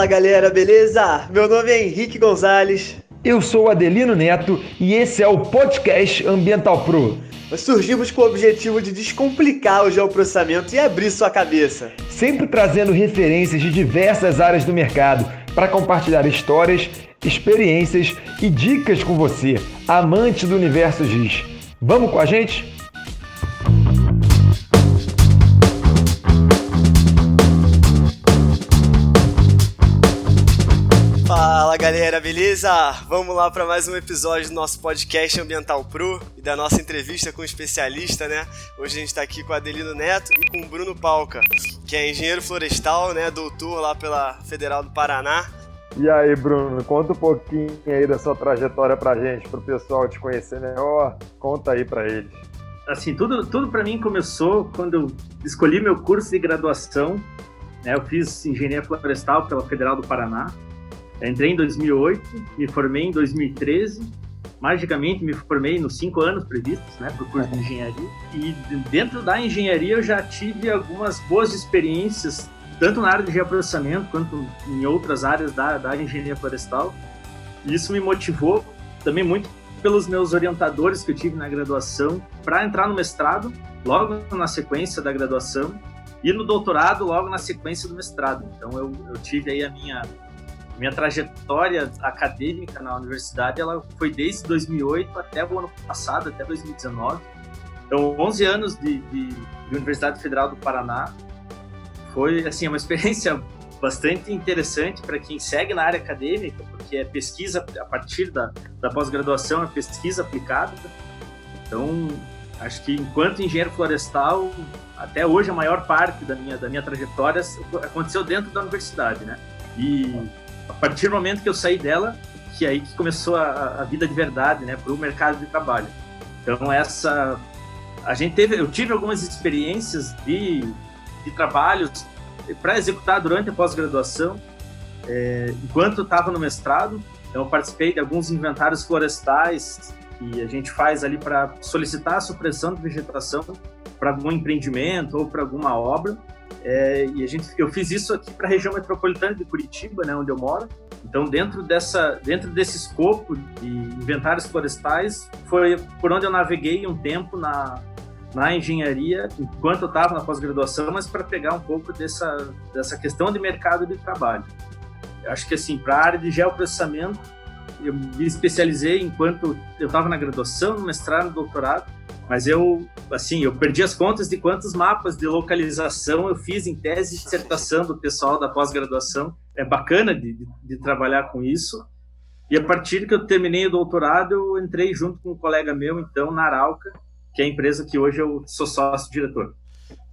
Fala galera, beleza? Meu nome é Henrique Gonzalez. Eu sou Adelino Neto e esse é o podcast Ambiental Pro. Nós surgimos com o objetivo de descomplicar o geoprocessamento e abrir sua cabeça. Sempre trazendo referências de diversas áreas do mercado para compartilhar histórias, experiências e dicas com você, amante do universo GIS. Vamos com a gente? Fala galera, beleza? Vamos lá para mais um episódio do nosso podcast Ambiental Pro e da nossa entrevista com o um especialista, né? Hoje a gente está aqui com o Adelino Neto e com o Bruno Palca, que é engenheiro florestal, né? Doutor lá pela Federal do Paraná. E aí, Bruno, conta um pouquinho aí da sua trajetória pra gente, pro pessoal te conhecer melhor. Conta aí para eles. Assim, tudo, tudo para mim começou quando eu escolhi meu curso de graduação. Né? Eu fiz engenharia florestal pela Federal do Paraná Entrei em 2008, me formei em 2013. Magicamente me formei nos cinco anos previstos, né, para o curso de engenharia. E dentro da engenharia eu já tive algumas boas experiências, tanto na área de geoprocessamento quanto em outras áreas da, da engenharia florestal. E isso me motivou também muito pelos meus orientadores que eu tive na graduação para entrar no mestrado, logo na sequência da graduação, e no doutorado logo na sequência do mestrado. Então eu, eu tive aí a minha minha trajetória acadêmica na universidade ela foi desde 2008 até o ano passado, até 2019. Então, 11 anos de, de, de Universidade Federal do Paraná. Foi assim uma experiência bastante interessante para quem segue na área acadêmica, porque é pesquisa a partir da, da pós-graduação, é pesquisa aplicada. Então, acho que enquanto engenheiro florestal, até hoje a maior parte da minha, da minha trajetória aconteceu dentro da universidade, né? E a partir do momento que eu saí dela, que é aí que começou a, a vida de verdade, né, para o mercado de trabalho. Então essa, a gente teve, eu tive algumas experiências de, de trabalhos para executar durante a pós-graduação, é, enquanto estava no mestrado. Então eu participei de alguns inventários florestais que a gente faz ali para solicitar a supressão de vegetação para algum empreendimento ou para alguma obra. É, e a gente, eu fiz isso aqui para a região metropolitana de Curitiba, né, onde eu moro. Então, dentro dessa, dentro desse escopo de inventários florestais, foi por onde eu naveguei um tempo na, na engenharia, enquanto eu estava na pós-graduação, mas para pegar um pouco dessa, dessa questão de mercado de trabalho. Eu acho que, assim, para a área de geoprocessamento, eu me especializei enquanto eu estava na graduação, no mestrado, no doutorado, mas eu, assim, eu perdi as contas de quantos mapas de localização eu fiz em tese de dissertação do pessoal da pós-graduação. É bacana de, de, de, trabalhar com isso. E a partir que eu terminei o doutorado, eu entrei junto com um colega meu, então, na Arauca, que é a empresa que hoje eu sou sócio-diretor.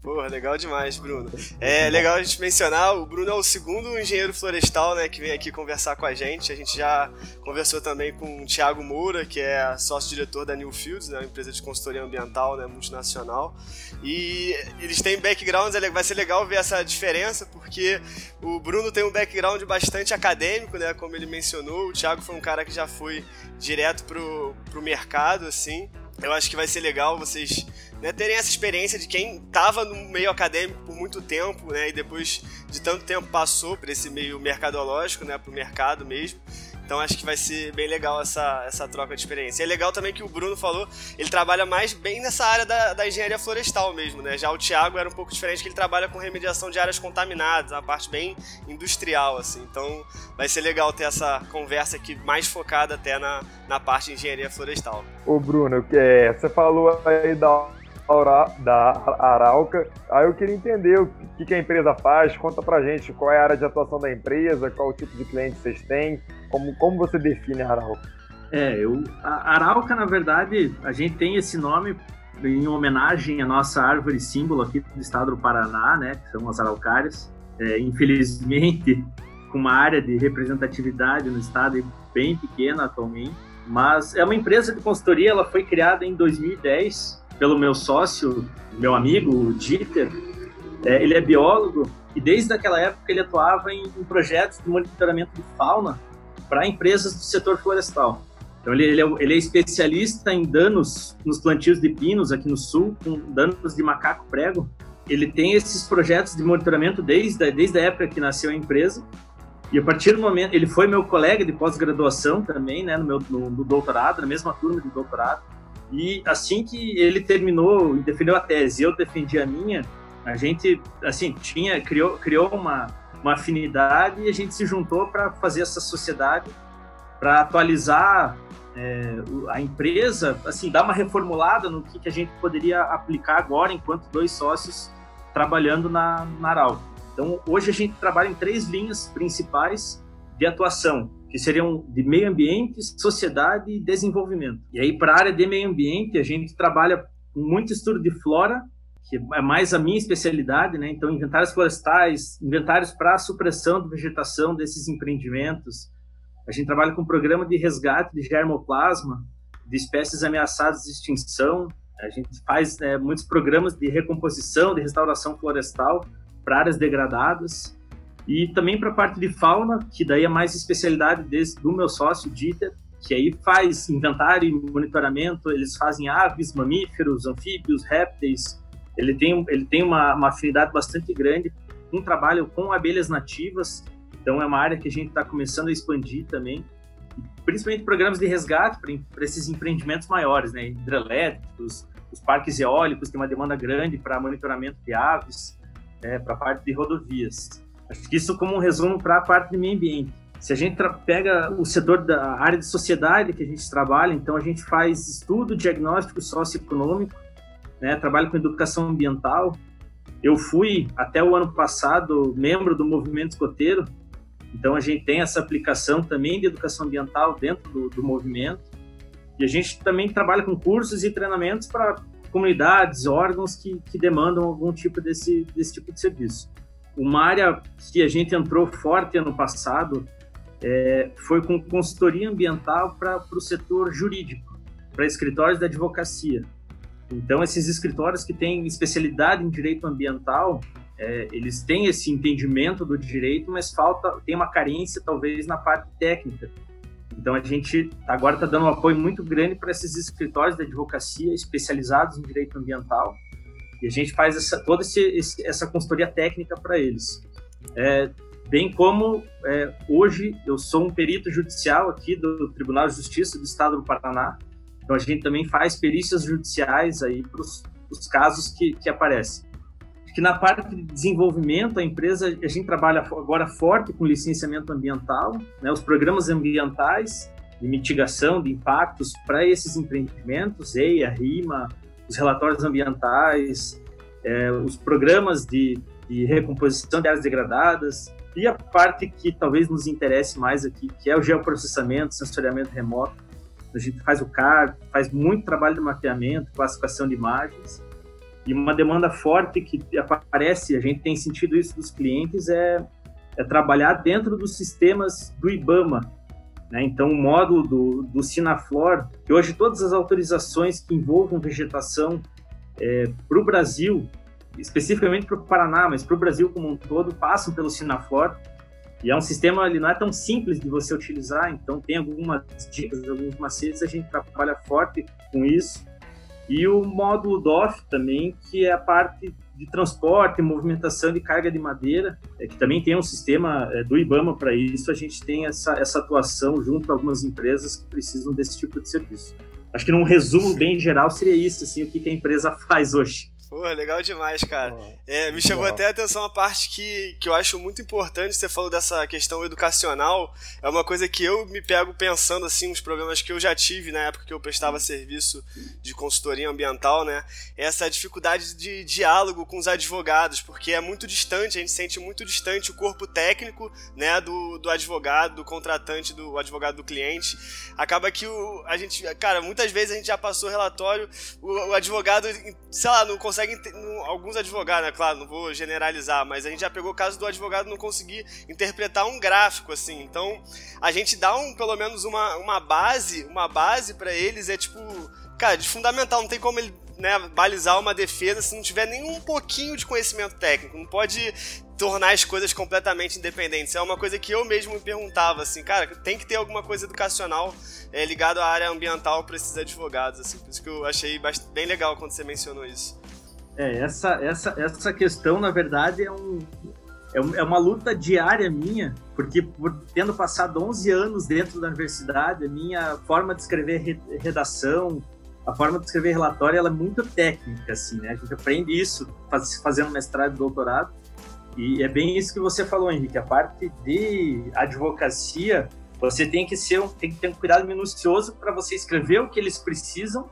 Porra, legal demais, Bruno. É legal a gente mencionar, o Bruno é o segundo engenheiro florestal, né, que vem aqui conversar com a gente. A gente já conversou também com o Thiago Moura, que é sócio-diretor da Newfields, né, uma empresa de consultoria ambiental, né, multinacional. E eles têm backgrounds, é vai ser legal ver essa diferença, porque o Bruno tem um background bastante acadêmico, né, como ele mencionou. O Thiago foi um cara que já foi direto pro, pro mercado, assim. Eu acho que vai ser legal vocês né, terem essa experiência de quem estava no meio acadêmico por muito tempo, né, e depois de tanto tempo passou para esse meio mercadológico, né, para o mercado mesmo. Então acho que vai ser bem legal essa, essa troca de experiência. E é legal também que o Bruno falou, ele trabalha mais bem nessa área da, da engenharia florestal mesmo, né? Já o Thiago era um pouco diferente, que ele trabalha com remediação de áreas contaminadas, uma parte bem industrial, assim. Então vai ser legal ter essa conversa aqui mais focada até na, na parte de engenharia florestal. Ô Bruno, é, você falou aí da da Arauca. Aí eu queria entender o que, que a empresa faz, conta pra gente qual é a área de atuação da empresa, qual o tipo de cliente vocês têm, como, como você define a Arauca? É, eu, a Arauca, na verdade, a gente tem esse nome em homenagem à nossa árvore símbolo aqui do estado do Paraná, né, que são as araucárias. É, infelizmente, com uma área de representatividade no estado bem pequena atualmente, mas é uma empresa de consultoria, ela foi criada em 2010 pelo meu sócio, meu amigo, o Dieter. É, ele é biólogo e desde aquela época ele atuava em, em projetos de monitoramento de fauna para empresas do setor florestal. Então ele, ele, é, ele, é, especialista em danos nos plantios de pinos aqui no sul, com danos de macaco prego. Ele tem esses projetos de monitoramento desde, desde a época que nasceu a empresa E a partir do momento, ele foi meu colega de pós-graduação também, né, no meu no, no, doutorado, na mesma turma de doutorado. E assim que ele terminou e defendeu a tese, eu defendi a minha, a gente assim tinha criou criou uma uma afinidade e a gente se juntou para fazer essa sociedade para atualizar é, a empresa, assim, dar uma reformulada no que, que a gente poderia aplicar agora enquanto dois sócios trabalhando na, na. Então, hoje a gente trabalha em três linhas principais de atuação, que seriam de meio ambiente, sociedade e desenvolvimento. E aí, para a área de meio ambiente, a gente trabalha com muito estudo de flora, que é mais a minha especialidade, né? Então, inventários florestais, inventários para supressão de vegetação desses empreendimentos. A gente trabalha com programa de resgate de germoplasma de espécies ameaçadas de extinção. A gente faz é, muitos programas de recomposição, de restauração florestal para áreas degradadas e também para a parte de fauna, que daí é mais especialidade desse, do meu sócio, Dieter, que aí faz inventário e monitoramento, eles fazem aves, mamíferos, anfíbios, répteis. Ele tem, ele tem uma, uma afinidade bastante grande, um trabalho com abelhas nativas, então é uma área que a gente está começando a expandir também, principalmente programas de resgate para esses empreendimentos maiores, né, hidrelétricos, os parques eólicos têm uma demanda grande para monitoramento de aves, é, para a parte de rodovias. Acho que isso como um resumo para a parte do meio ambiente. Se a gente pega o setor da área de sociedade que a gente trabalha, então a gente faz estudo diagnóstico socioeconômico, né, trabalho com educação ambiental. Eu fui, até o ano passado, membro do movimento escoteiro, então a gente tem essa aplicação também de educação ambiental dentro do, do movimento. E a gente também trabalha com cursos e treinamentos para comunidades, órgãos que, que demandam algum tipo desse, desse tipo de serviço. Uma área que a gente entrou forte ano passado é, foi com consultoria ambiental para o setor jurídico, para escritórios da advocacia. Então, esses escritórios que têm especialidade em direito ambiental, é, eles têm esse entendimento do direito, mas falta, tem uma carência talvez na parte técnica. Então a gente agora está dando um apoio muito grande para esses escritórios de advocacia especializados em direito ambiental e a gente faz essa, toda esse, esse, essa consultoria técnica para eles. É, bem como é, hoje eu sou um perito judicial aqui do Tribunal de Justiça do Estado do Paraná, então a gente também faz perícias judiciais aí para os casos que, que aparecem que na parte de desenvolvimento a empresa a gente trabalha agora forte com licenciamento ambiental, né, os programas ambientais de mitigação de impactos para esses empreendimentos, EIA, RIMA, os relatórios ambientais, é, os programas de, de recomposição de áreas degradadas e a parte que talvez nos interesse mais aqui, que é o geoprocessamento, sensoriamento remoto. A gente faz o CAR, faz muito trabalho de mapeamento, classificação de imagens e uma demanda forte que aparece, a gente tem sentido isso dos clientes, é, é trabalhar dentro dos sistemas do IBAMA. Né? Então, o módulo do, do Sinaflor, que hoje todas as autorizações que envolvam vegetação é, para o Brasil, especificamente para o Paraná, mas para o Brasil como um todo, passam pelo Sinaflor. E é um sistema, ele não é tão simples de você utilizar, então tem algumas dicas, alguns macetes, a gente trabalha forte com isso. E o módulo DOF também, que é a parte de transporte e movimentação de carga de madeira, é, que também tem um sistema é, do IBAMA para isso, a gente tem essa, essa atuação junto a algumas empresas que precisam desse tipo de serviço. Acho que num resumo bem geral seria isso, assim, o que, que a empresa faz hoje. Pô, legal demais, cara. É, me chamou até a atenção uma parte que, que eu acho muito importante. Você falou dessa questão educacional. É uma coisa que eu me pego pensando, assim, uns problemas que eu já tive na época que eu prestava serviço de consultoria ambiental, né? Essa dificuldade de diálogo com os advogados, porque é muito distante, a gente sente muito distante o corpo técnico, né, do, do advogado, do contratante, do advogado do cliente. Acaba que o, a gente, cara, muitas vezes a gente já passou relatório, o, o advogado, sei lá, não consegue consegue. Alguns advogados, né? Claro, não vou generalizar, mas a gente já pegou o caso do advogado não conseguir interpretar um gráfico, assim. Então, a gente dá um, pelo menos uma, uma base, uma base para eles, é tipo. Cara, de fundamental, não tem como ele né, balizar uma defesa se não tiver nem um pouquinho de conhecimento técnico. Não pode tornar as coisas completamente independentes. É uma coisa que eu mesmo me perguntava, assim, cara, tem que ter alguma coisa educacional é, ligado à área ambiental para esses advogados, assim. Por isso que eu achei bem legal quando você mencionou isso. É, essa, essa, essa questão, na verdade, é um, é, é uma luta diária minha, porque por tendo passado 11 anos dentro da universidade, a minha forma de escrever redação, a forma de escrever relatório, ela é muito técnica, assim, né? A gente aprende isso fazendo mestrado e doutorado, e é bem isso que você falou, Henrique, a parte de advocacia, você tem que ser tem que ter um cuidado minucioso para você escrever o que eles precisam,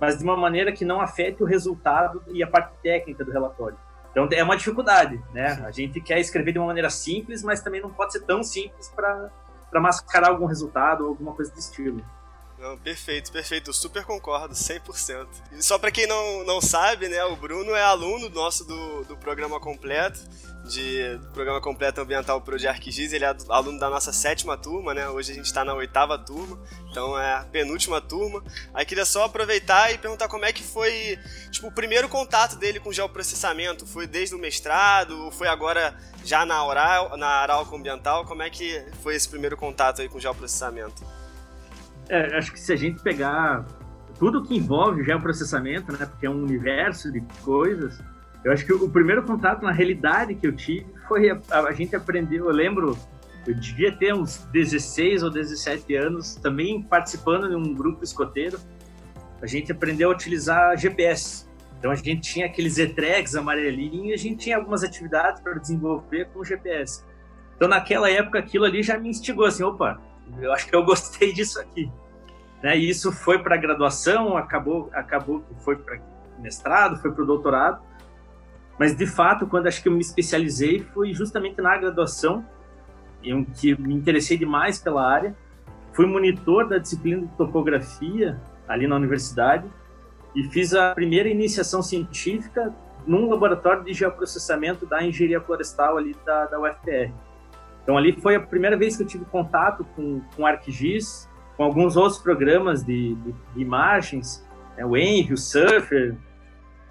mas de uma maneira que não afete o resultado e a parte técnica do relatório. Então é uma dificuldade, né? A gente quer escrever de uma maneira simples, mas também não pode ser tão simples para mascarar algum resultado ou alguma coisa do estilo. Não, perfeito, perfeito. Super concordo, 100%. E só para quem não, não sabe, né, o Bruno é aluno nosso do, do programa completo de, do Programa Completo Ambiental Pro de ele é aluno da nossa sétima turma, né? Hoje a gente está na oitava turma, então é a penúltima turma. Aí queria só aproveitar e perguntar como é que foi, tipo, o primeiro contato dele com geoprocessamento. Foi desde o mestrado, ou foi agora já na oral, na Arauco Ambiental? Como é que foi esse primeiro contato aí com geoprocessamento? É, acho que se a gente pegar tudo que envolve geoprocessamento, né? Porque é um universo de coisas eu acho que o primeiro contato na realidade que eu tive foi a, a, gente aprendeu, eu lembro, eu devia ter uns 16 ou 17 anos, também participando de um grupo escoteiro, a gente aprendeu a utilizar GPS. Então a gente tinha aqueles E-Tregs amarelinhos e a gente tinha algumas atividades para desenvolver com o GPS. Então naquela época aquilo ali já me instigou assim, opa, eu acho que eu gostei disso aqui. Né? E isso foi para graduação, acabou, acabou foi para mestrado, foi para o doutorado. Mas, de fato, quando acho que eu me especializei foi justamente na graduação, em que me interessei demais pela área. Fui monitor da disciplina de topografia ali na universidade e fiz a primeira iniciação científica num laboratório de geoprocessamento da engenharia florestal ali da, da UFPR. Então, ali foi a primeira vez que eu tive contato com, com ArcGIS, com alguns outros programas de, de, de imagens, né, o Envy, o Surfer,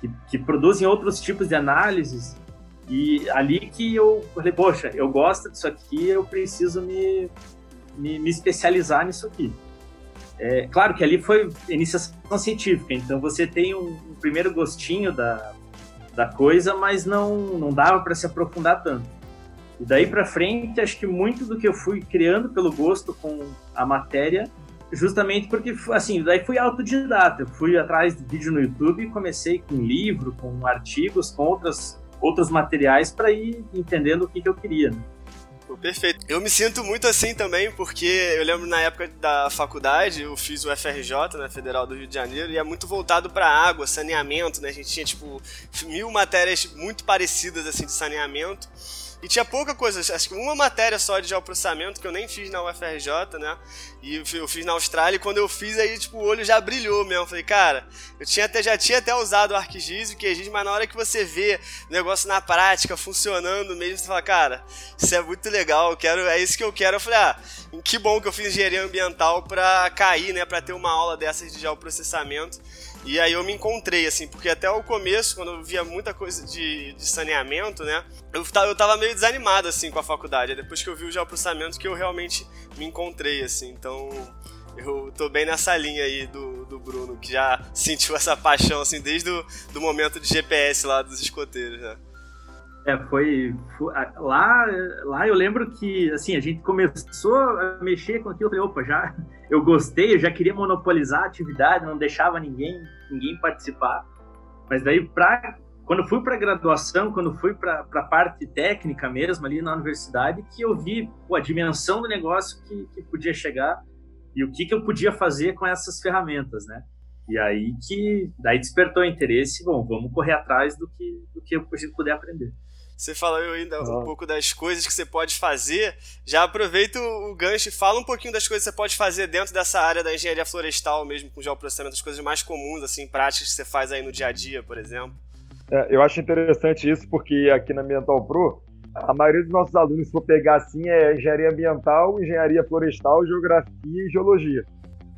que, que produzem outros tipos de análises. E ali que eu falei, poxa, eu gosto disso aqui, eu preciso me, me, me especializar nisso aqui. É, claro que ali foi iniciação científica, então você tem um, um primeiro gostinho da, da coisa, mas não, não dava para se aprofundar tanto. E daí para frente, acho que muito do que eu fui criando pelo gosto com a matéria justamente porque, assim, daí fui autodidata. Eu fui atrás de vídeo no YouTube e comecei com livro, com artigos, com outras, outros materiais para ir entendendo o que, que eu queria. Né? Perfeito. Eu me sinto muito assim também, porque eu lembro na época da faculdade, eu fiz o FRJ, né, Federal do Rio de Janeiro, e é muito voltado para água, saneamento, né? A gente tinha, tipo, mil matérias muito parecidas, assim, de saneamento. E tinha pouca coisa, acho que uma matéria só de geoprocessamento que eu nem fiz na UFRJ, né? E eu fiz na Austrália e quando eu fiz aí, tipo, o olho já brilhou mesmo. Falei, cara, eu tinha até, já tinha até usado o ArcGIS e o QGIS, mas na hora que você vê o negócio na prática, funcionando mesmo, você fala, cara, isso é muito legal, eu quero, é isso que eu quero. Eu falei, ah, que bom que eu fiz engenharia ambiental pra cair, né? Pra ter uma aula dessas de geoprocessamento. E aí eu me encontrei, assim, porque até o começo, quando eu via muita coisa de, de saneamento, né, eu, eu tava meio desanimado, assim, com a faculdade. É depois que eu vi o geoprocessamento que eu realmente me encontrei, assim. Então, eu tô bem nessa linha aí do, do Bruno, que já sentiu essa paixão, assim, desde o do momento de GPS lá dos escoteiros, né. É, foi, foi, lá, lá eu lembro que assim a gente começou a mexer com aquilo, eu falei, opa, já eu gostei, eu já queria monopolizar a atividade, não deixava ninguém ninguém participar. Mas daí para quando fui para graduação, quando fui para a parte técnica mesmo ali na universidade, que eu vi pô, a dimensão do negócio que, que podia chegar e o que, que eu podia fazer com essas ferramentas, né? E aí que daí despertou interesse, bom, vamos correr atrás do que do que a gente puder aprender. Você falou ainda um pouco das coisas que você pode fazer. Já aproveita o gancho e fala um pouquinho das coisas que você pode fazer dentro dessa área da engenharia florestal mesmo, com geoprocessamento, as coisas mais comuns, assim, práticas que você faz aí no dia a dia, por exemplo. É, eu acho interessante isso, porque aqui na Ambiental Pro, a maioria dos nossos alunos, se for pegar assim, é engenharia ambiental, engenharia florestal, geografia e geologia.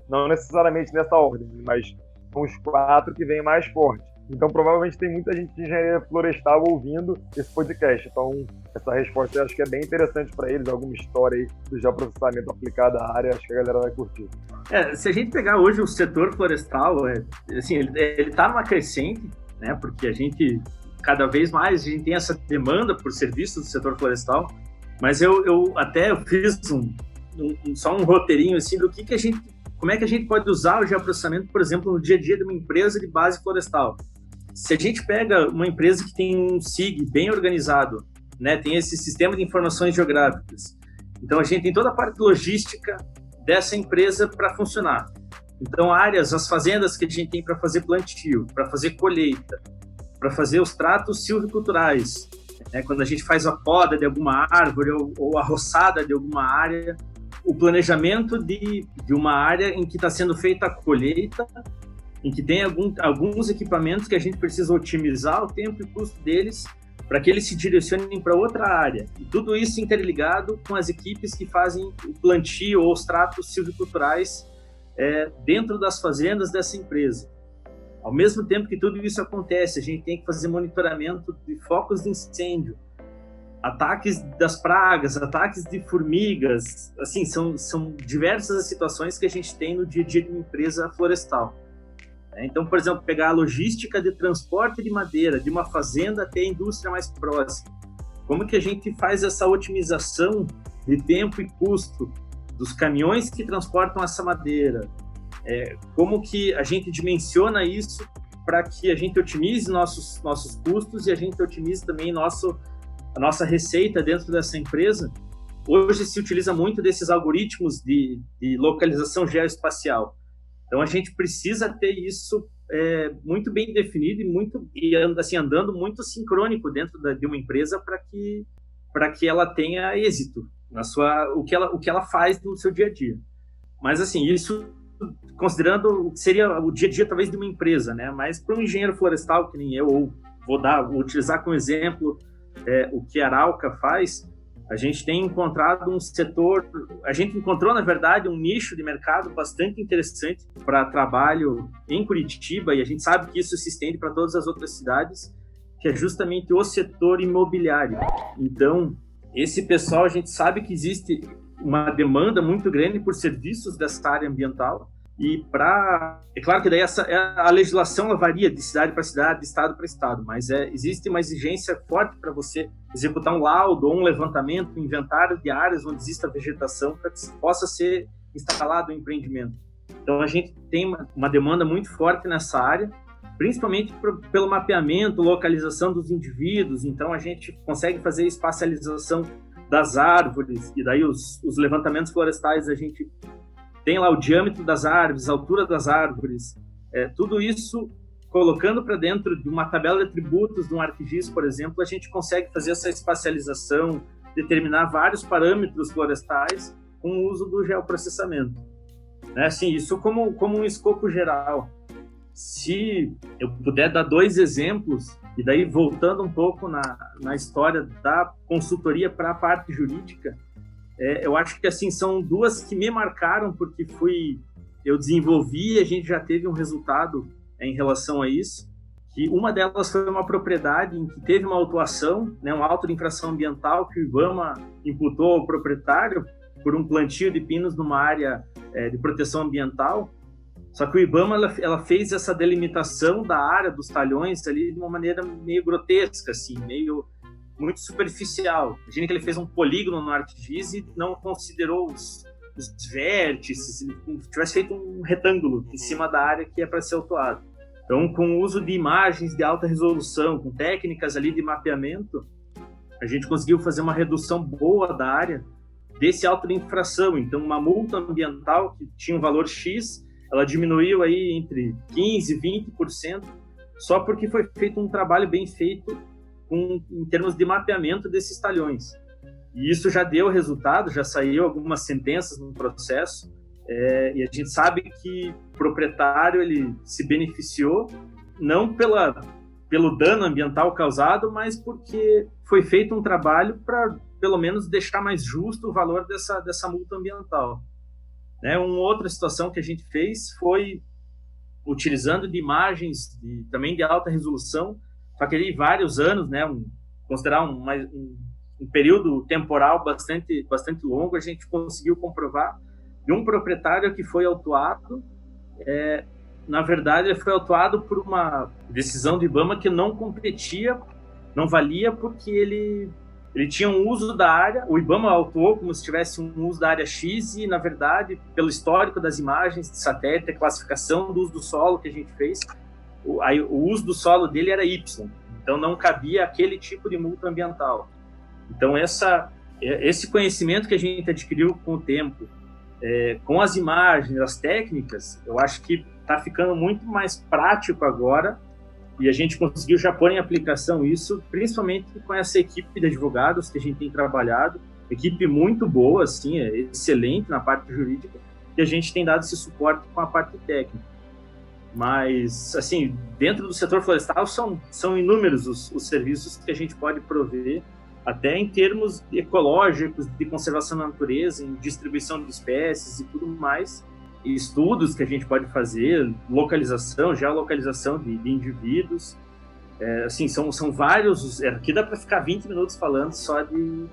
Não necessariamente nessa ordem, mas são os quatro que vêm mais forte. Então, provavelmente tem muita gente de engenharia florestal ouvindo esse podcast. Então, essa resposta eu acho que é bem interessante para eles, alguma história aí do geoprocessamento aplicado à área, acho que a galera vai curtir. É, se a gente pegar hoje o setor florestal, é, assim, ele, ele tá numa crescente, né? Porque a gente cada vez mais a gente tem essa demanda por serviços do setor florestal, mas eu, eu até fiz um, um, só um roteirinho assim do que, que a gente, como é que a gente pode usar o geoprocessamento, por exemplo, no dia a dia de uma empresa de base florestal. Se a gente pega uma empresa que tem um SIG bem organizado, né, tem esse sistema de informações geográficas, então a gente tem toda a parte logística dessa empresa para funcionar. Então áreas, as fazendas que a gente tem para fazer plantio, para fazer colheita, para fazer os tratos silviculturais, né, quando a gente faz a poda de alguma árvore ou, ou a roçada de alguma área, o planejamento de, de uma área em que está sendo feita a colheita, em que tem algum, alguns equipamentos que a gente precisa otimizar o tempo e custo deles para que eles se direcionem para outra área. E tudo isso interligado com as equipes que fazem o plantio ou os tratos silviculturais é, dentro das fazendas dessa empresa. Ao mesmo tempo que tudo isso acontece, a gente tem que fazer monitoramento de focos de incêndio, ataques das pragas, ataques de formigas, assim, são, são diversas as situações que a gente tem no dia a dia de uma empresa florestal. É, então, por exemplo, pegar a logística de transporte de madeira de uma fazenda até a indústria mais próxima. Como que a gente faz essa otimização de tempo e custo dos caminhões que transportam essa madeira? É, como que a gente dimensiona isso para que a gente otimize nossos nossos custos e a gente otimize também nosso a nossa receita dentro dessa empresa, hoje se utiliza muito desses algoritmos de, de localização geoespacial. Então a gente precisa ter isso é, muito bem definido e muito e assim andando muito sincrônico dentro da, de uma empresa para que para que ela tenha êxito na sua o que ela o que ela faz no seu dia a dia. Mas assim isso considerando o que seria o dia a dia talvez de uma empresa, né? Mas para um engenheiro florestal que nem eu ou vou dar vou utilizar como exemplo é, o que a Arauca faz, a gente tem encontrado um setor, a gente encontrou, na verdade, um nicho de mercado bastante interessante para trabalho em Curitiba, e a gente sabe que isso se estende para todas as outras cidades, que é justamente o setor imobiliário. Então, esse pessoal, a gente sabe que existe uma demanda muito grande por serviços dessa área ambiental, e para. É claro que daí essa, é, a legislação ela varia de cidade para cidade, de estado para estado, mas é, existe uma exigência forte para você executar um laudo ou um levantamento, um inventário de áreas onde exista vegetação para que possa ser instalado o um empreendimento. Então a gente tem uma, uma demanda muito forte nessa área, principalmente por, pelo mapeamento, localização dos indivíduos. Então a gente consegue fazer espacialização das árvores e daí os, os levantamentos florestais a gente tem lá o diâmetro das árvores, a altura das árvores, é, tudo isso colocando para dentro de uma tabela de atributos de um ArcGIS, por exemplo, a gente consegue fazer essa espacialização, determinar vários parâmetros florestais com o uso do geoprocessamento. Né? Assim, isso como, como um escopo geral. Se eu puder dar dois exemplos, e daí voltando um pouco na, na história da consultoria para a parte jurídica, é, eu acho que assim são duas que me marcaram porque fui eu desenvolvi e a gente já teve um resultado é, em relação a isso. Que uma delas foi uma propriedade em que teve uma autuação, né, um auto de infração ambiental que o IBAMA imputou ao proprietário por um plantio de pinos numa área é, de proteção ambiental. Só que o IBAMA ela, ela, fez essa delimitação da área dos talhões ali de uma maneira meio grotesca, assim, meio muito superficial. Imagina que ele fez um polígono no ArcGIS e não considerou os, os vértices, se tivesse feito um retângulo em cima da área que é para ser autuado. Então, com o uso de imagens de alta resolução, com técnicas ali de mapeamento, a gente conseguiu fazer uma redução boa da área desse auto de infração. Então, uma multa ambiental que tinha um valor X, ela diminuiu aí entre 15% e 20%, só porque foi feito um trabalho bem feito com, em termos de mapeamento desses talhões. E isso já deu resultado, já saiu algumas sentenças no processo, é, e a gente sabe que o proprietário ele se beneficiou não pela, pelo dano ambiental causado, mas porque foi feito um trabalho para pelo menos deixar mais justo o valor dessa, dessa multa ambiental. Né? Uma outra situação que a gente fez foi utilizando de imagens de, também de alta resolução só que vários anos, né, um, considerar um, um, um, período temporal bastante, bastante longo, a gente conseguiu comprovar de um proprietário que foi autuado é, na verdade, ele foi autuado por uma decisão do IBAMA que não competia, não valia porque ele ele tinha um uso da área, o IBAMA autuou como se tivesse um uso da área X e, na verdade, pelo histórico das imagens de satélite, a classificação do uso do solo que a gente fez, o, aí, o uso do solo dele era Y, então não cabia aquele tipo de multa ambiental. Então essa, esse conhecimento que a gente adquiriu com o tempo, é, com as imagens, as técnicas, eu acho que está ficando muito mais prático agora e a gente conseguiu já pôr em aplicação isso, principalmente com essa equipe de advogados que a gente tem trabalhado, equipe muito boa, assim, é excelente na parte jurídica, e a gente tem dado esse suporte com a parte técnica. Mas, assim, dentro do setor florestal são, são inúmeros os, os serviços que a gente pode prover, até em termos ecológicos, de conservação da natureza, em distribuição de espécies e tudo mais, estudos que a gente pode fazer, localização, geolocalização de, de indivíduos. É, assim, são, são vários. É, aqui dá para ficar 20 minutos falando só de,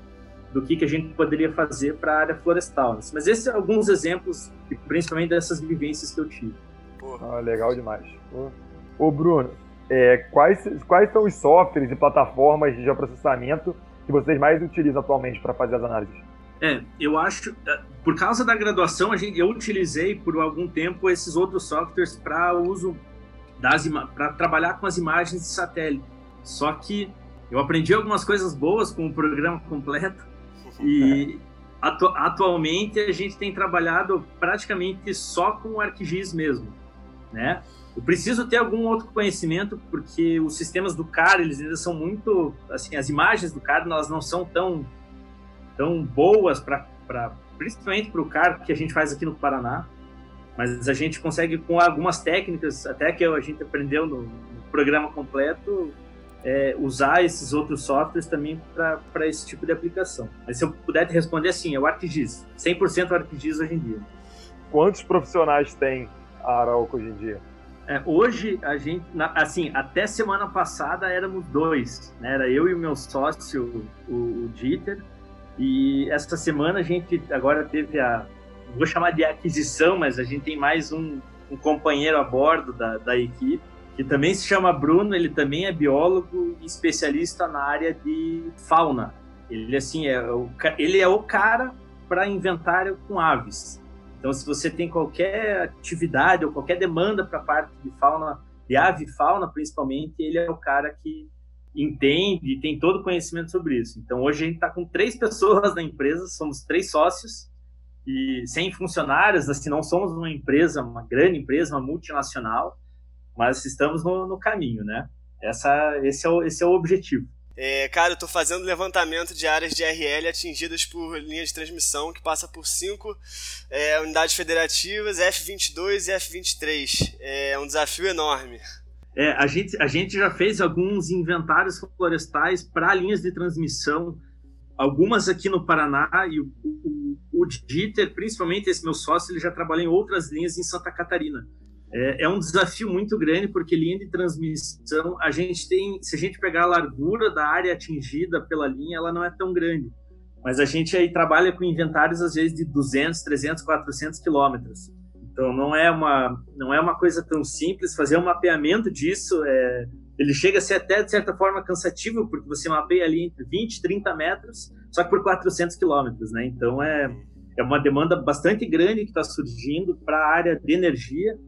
do que, que a gente poderia fazer para a área florestal. Mas esses são alguns exemplos, principalmente dessas vivências que eu tive. Ah, legal demais. Ô, Bruno, é, quais, quais são os softwares e plataformas de geoprocessamento que vocês mais utilizam atualmente para fazer as análises? É, eu acho, é, por causa da graduação, a gente, eu utilizei por algum tempo esses outros softwares para uso das para trabalhar com as imagens de satélite. Só que eu aprendi algumas coisas boas com o programa completo e atu, atualmente a gente tem trabalhado praticamente só com o ArcGIS mesmo, né? Eu preciso ter algum outro conhecimento porque os sistemas do CAR eles ainda são muito, assim, as imagens do CAR elas não são tão tão boas para principalmente para o CAR que a gente faz aqui no Paraná, mas a gente consegue com algumas técnicas, até que a gente aprendeu no, no programa completo, é, usar esses outros softwares também para esse tipo de aplicação. Mas se eu puder te responder assim, é o ArcGIS, 100% ArcGIS hoje em dia. Quantos profissionais tem a Arauco hoje em dia? É, hoje a gente, assim, até semana passada éramos dois, né? Era eu e o meu sócio, o, o Dieter, e esta semana a gente agora teve a, vou chamar de aquisição, mas a gente tem mais um, um companheiro a bordo da, da equipe, que também se chama Bruno, ele também é biólogo e especialista na área de fauna. Ele assim é o, ele é o cara para inventário com aves. Então, se você tem qualquer atividade ou qualquer demanda para a parte de fauna, de ave e fauna principalmente, ele é o cara que entende e tem todo o conhecimento sobre isso. Então, hoje a gente está com três pessoas na empresa, somos três sócios e sem funcionários, assim, não somos uma empresa, uma grande empresa, uma multinacional, mas estamos no, no caminho, né? Essa, esse, é o, esse é o objetivo. É, cara, eu tô fazendo levantamento de áreas de RL atingidas por linha de transmissão que passa por cinco é, unidades federativas, F22 e F23. É um desafio enorme. É, a, gente, a gente já fez alguns inventários florestais para linhas de transmissão, algumas aqui no Paraná, e o, o, o Dieter, principalmente esse meu sócio, ele já trabalhou em outras linhas em Santa Catarina. É, é, um desafio muito grande, porque linha de transmissão, a gente tem, se a gente pegar a largura da área atingida pela linha, ela não é tão grande. Mas a gente aí trabalha com inventários, às vezes, de 200, 300, 400 quilômetros. Então não é uma não é uma coisa tão simples fazer um mapeamento disso. É, ele chega a ser até de certa forma cansativo porque você mapeia ali entre 20 e 30 metros, só que por 400 quilômetros, né? Então é é uma demanda bastante grande que está surgindo para a área de energia.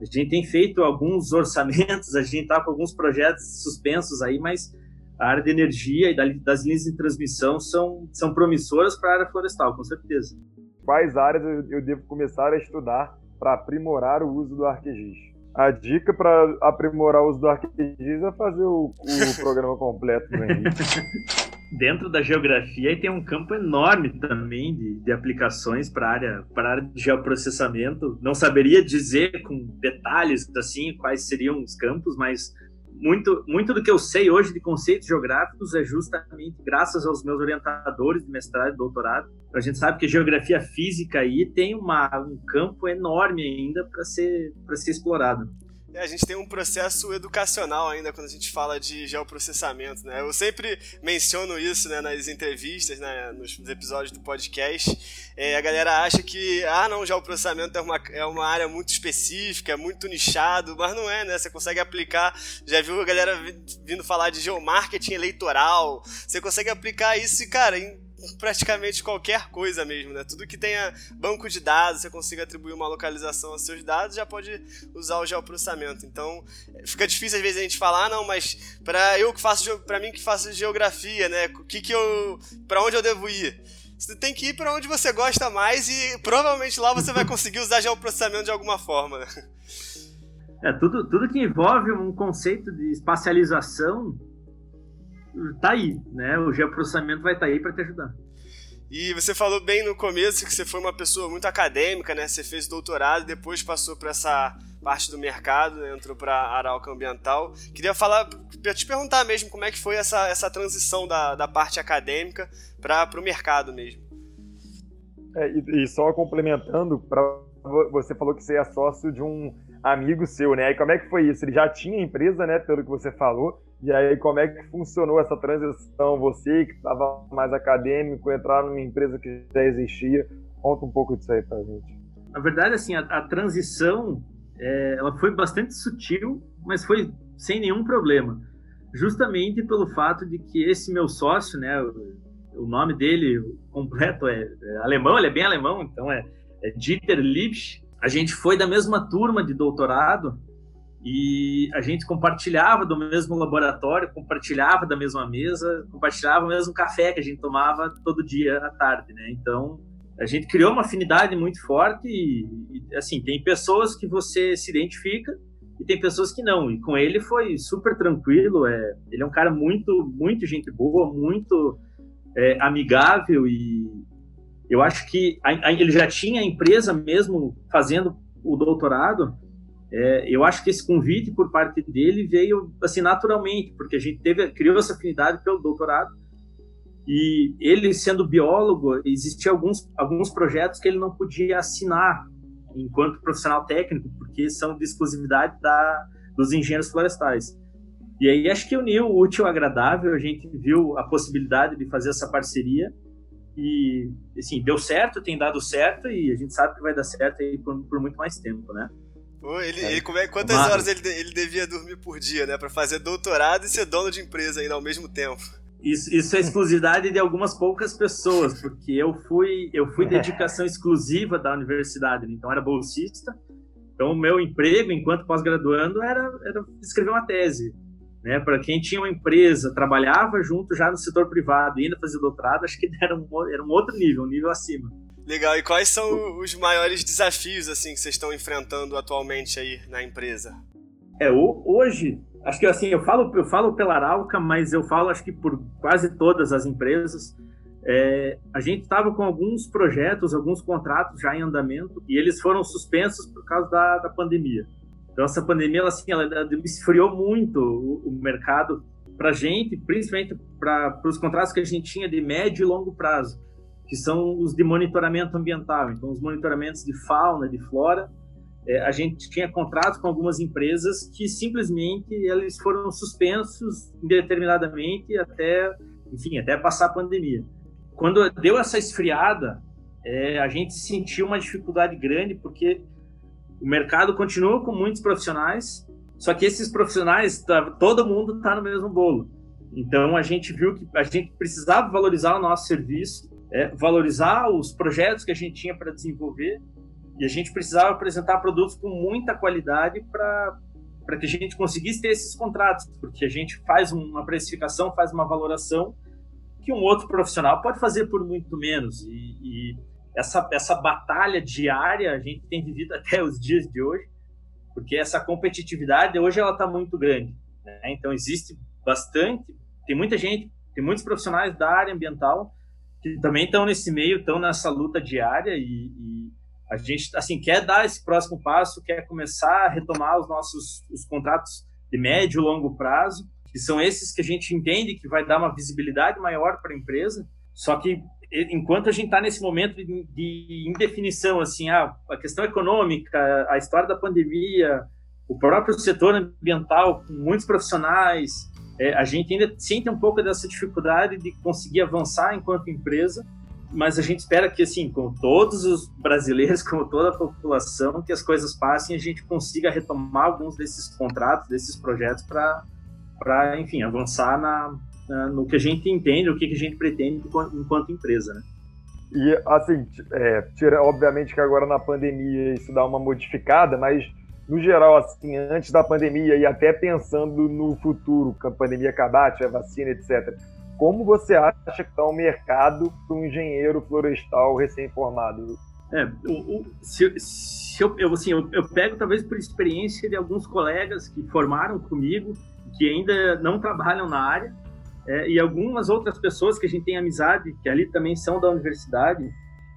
A gente tem feito alguns orçamentos, a gente está com alguns projetos suspensos aí, mas a área de energia e das linhas de transmissão são, são promissoras para a área florestal, com certeza. Quais áreas eu devo começar a estudar para aprimorar o uso do ArcGIS. A dica para aprimorar o uso do ArcGIS é fazer o, o programa completo do Henrique. Dentro da geografia tem um campo enorme também de, de aplicações para área, área de geoprocessamento. Não saberia dizer com detalhes assim quais seriam os campos, mas muito, muito do que eu sei hoje de conceitos geográficos é justamente graças aos meus orientadores de mestrado e doutorado. A gente sabe que geografia física aí tem uma, um campo enorme ainda para ser, ser explorado. É, a gente tem um processo educacional ainda quando a gente fala de geoprocessamento, né? Eu sempre menciono isso né, nas entrevistas, né, nos episódios do podcast. É, a galera acha que, ah, não, geoprocessamento é uma, é uma área muito específica, é muito nichado, mas não é, né? Você consegue aplicar, já viu a galera vindo falar de geomarketing eleitoral, você consegue aplicar isso e, cara, em praticamente qualquer coisa mesmo, né? Tudo que tenha banco de dados, você consiga atribuir uma localização aos seus dados, já pode usar o geoprocessamento. Então, fica difícil às vezes a gente falar, não, mas para eu que faço para mim que faço geografia, né? O que que eu para onde eu devo ir? Você tem que ir para onde você gosta mais e provavelmente lá você vai conseguir usar geoprocessamento de alguma forma. É, tudo, tudo que envolve um conceito de espacialização tá aí, né? O geoprocessamento vai estar tá aí para te ajudar. E você falou bem no começo que você foi uma pessoa muito acadêmica, né? Você fez doutorado, depois passou para essa parte do mercado, né? entrou para a Arauca Ambiental. Queria falar, queria te perguntar mesmo como é que foi essa, essa transição da, da parte acadêmica para o mercado mesmo. É, e, e, só complementando, pra, você falou que você é sócio de um amigo seu, né? E como é que foi isso? Ele já tinha empresa, né? Pelo que você falou, e aí, como é que funcionou essa transição? Você que estava mais acadêmico, entrar numa empresa que já existia. Conta um pouco disso aí pra gente. Na verdade, assim, a, a transição, é, ela foi bastante sutil, mas foi sem nenhum problema. Justamente pelo fato de que esse meu sócio, né, o, o nome dele completo é, é, alemão, ele é bem alemão, então é, é Dieter Liebsch. A gente foi da mesma turma de doutorado e a gente compartilhava do mesmo laboratório, compartilhava da mesma mesa, compartilhava o mesmo café que a gente tomava todo dia à tarde, né? Então, a gente criou uma afinidade muito forte e, e, assim, tem pessoas que você se identifica e tem pessoas que não. E com ele foi super tranquilo, é, ele é um cara muito, muito gente boa, muito é, amigável e eu acho que a, a, ele já tinha a empresa mesmo fazendo o doutorado. É, eu acho que esse convite por parte dele veio assim naturalmente, porque a gente teve criou essa afinidade pelo doutorado. E ele sendo biólogo, existiam alguns alguns projetos que ele não podia assinar enquanto profissional técnico, porque são de exclusividade da dos engenheiros florestais. E aí acho que uniu o útil ao agradável, a gente viu a possibilidade de fazer essa parceria e assim, deu certo, tem dado certo e a gente sabe que vai dar certo aí por, por muito mais tempo, né? Pô, ele, ele, como é, quantas Mas... horas ele, ele devia dormir por dia, né? Pra fazer doutorado e ser dono de empresa ainda ao mesmo tempo. Isso, isso é exclusividade de algumas poucas pessoas, porque eu fui, eu fui dedicação exclusiva da universidade, né? então era bolsista. Então o meu emprego enquanto pós-graduando era, era escrever uma tese. Né? Para quem tinha uma empresa, trabalhava junto já no setor privado e ainda fazia doutorado, acho que era um, era um outro nível, um nível acima. Legal. E quais são os maiores desafios assim que vocês estão enfrentando atualmente aí na empresa? É, hoje, acho que assim, eu falo, eu falo pela Arauca, mas eu falo acho que por quase todas as empresas. É, a gente estava com alguns projetos, alguns contratos já em andamento e eles foram suspensos por causa da, da pandemia. Então essa pandemia, ela, assim, ela, ela esfriou muito o, o mercado para gente, principalmente para os contratos que a gente tinha de médio e longo prazo que são os de monitoramento ambiental. Então, os monitoramentos de fauna, de flora. É, a gente tinha contratos com algumas empresas que simplesmente eles foram suspensos indeterminadamente até, enfim, até passar a pandemia. Quando deu essa esfriada, é, a gente sentiu uma dificuldade grande porque o mercado continua com muitos profissionais, só que esses profissionais, tá, todo mundo está no mesmo bolo. Então a gente viu que a gente precisava valorizar o nosso serviço é, valorizar os projetos que a gente tinha para desenvolver e a gente precisava apresentar produtos com muita qualidade para que a gente conseguisse ter esses contratos, porque a gente faz uma precificação, faz uma valoração que um outro profissional pode fazer por muito menos. E, e essa, essa batalha diária a gente tem vivido até os dias de hoje, porque essa competitividade hoje ela está muito grande. Né? Então existe bastante, tem muita gente, tem muitos profissionais da área ambiental que também estão nesse meio, estão nessa luta diária e, e, a gente assim quer dar esse próximo passo, quer começar a retomar os nossos os contratos de médio e longo prazo, que são esses que a gente entende que vai dar uma visibilidade maior para a empresa. Só que enquanto a gente está nesse momento de, de, indefinição, assim, ah, a questão econômica, a história da pandemia, o próprio setor ambiental, muitos profissionais, é, a gente ainda sente um pouco dessa dificuldade de conseguir avançar enquanto empresa, mas a gente espera que, assim, com todos os brasileiros, com toda a população, que as coisas passem e a gente consiga retomar alguns desses contratos, desses projetos para, enfim, avançar na, na, no que a gente entende, o que a gente pretende enquanto, enquanto empresa, né? E, assim, é, tira, obviamente que agora na pandemia isso dá uma modificada, mas no geral, assim, antes da pandemia e até pensando no futuro, que a pandemia acabar, tiver vacina, etc., como você acha que está o mercado para um engenheiro florestal recém-formado? É, o, o, se, se eu, eu, assim, eu, eu, pego talvez por experiência de alguns colegas que formaram comigo, que ainda não trabalham na área, é, e algumas outras pessoas que a gente tem amizade, que ali também são da universidade.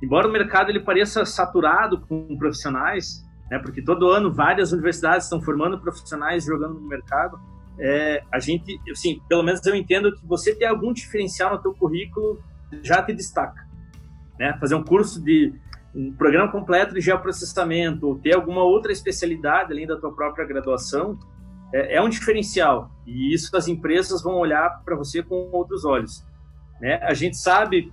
Embora o mercado ele pareça saturado com profissionais, né, porque todo ano várias universidades estão formando profissionais jogando no mercado, é, a gente, assim, pelo menos eu entendo que você ter algum diferencial no teu currículo já te destaca, né? Fazer um curso de um programa completo de geoprocessamento, ou ter alguma outra especialidade além da tua própria graduação, é, é um diferencial. E isso as empresas vão olhar para você com outros olhos, né? A gente sabe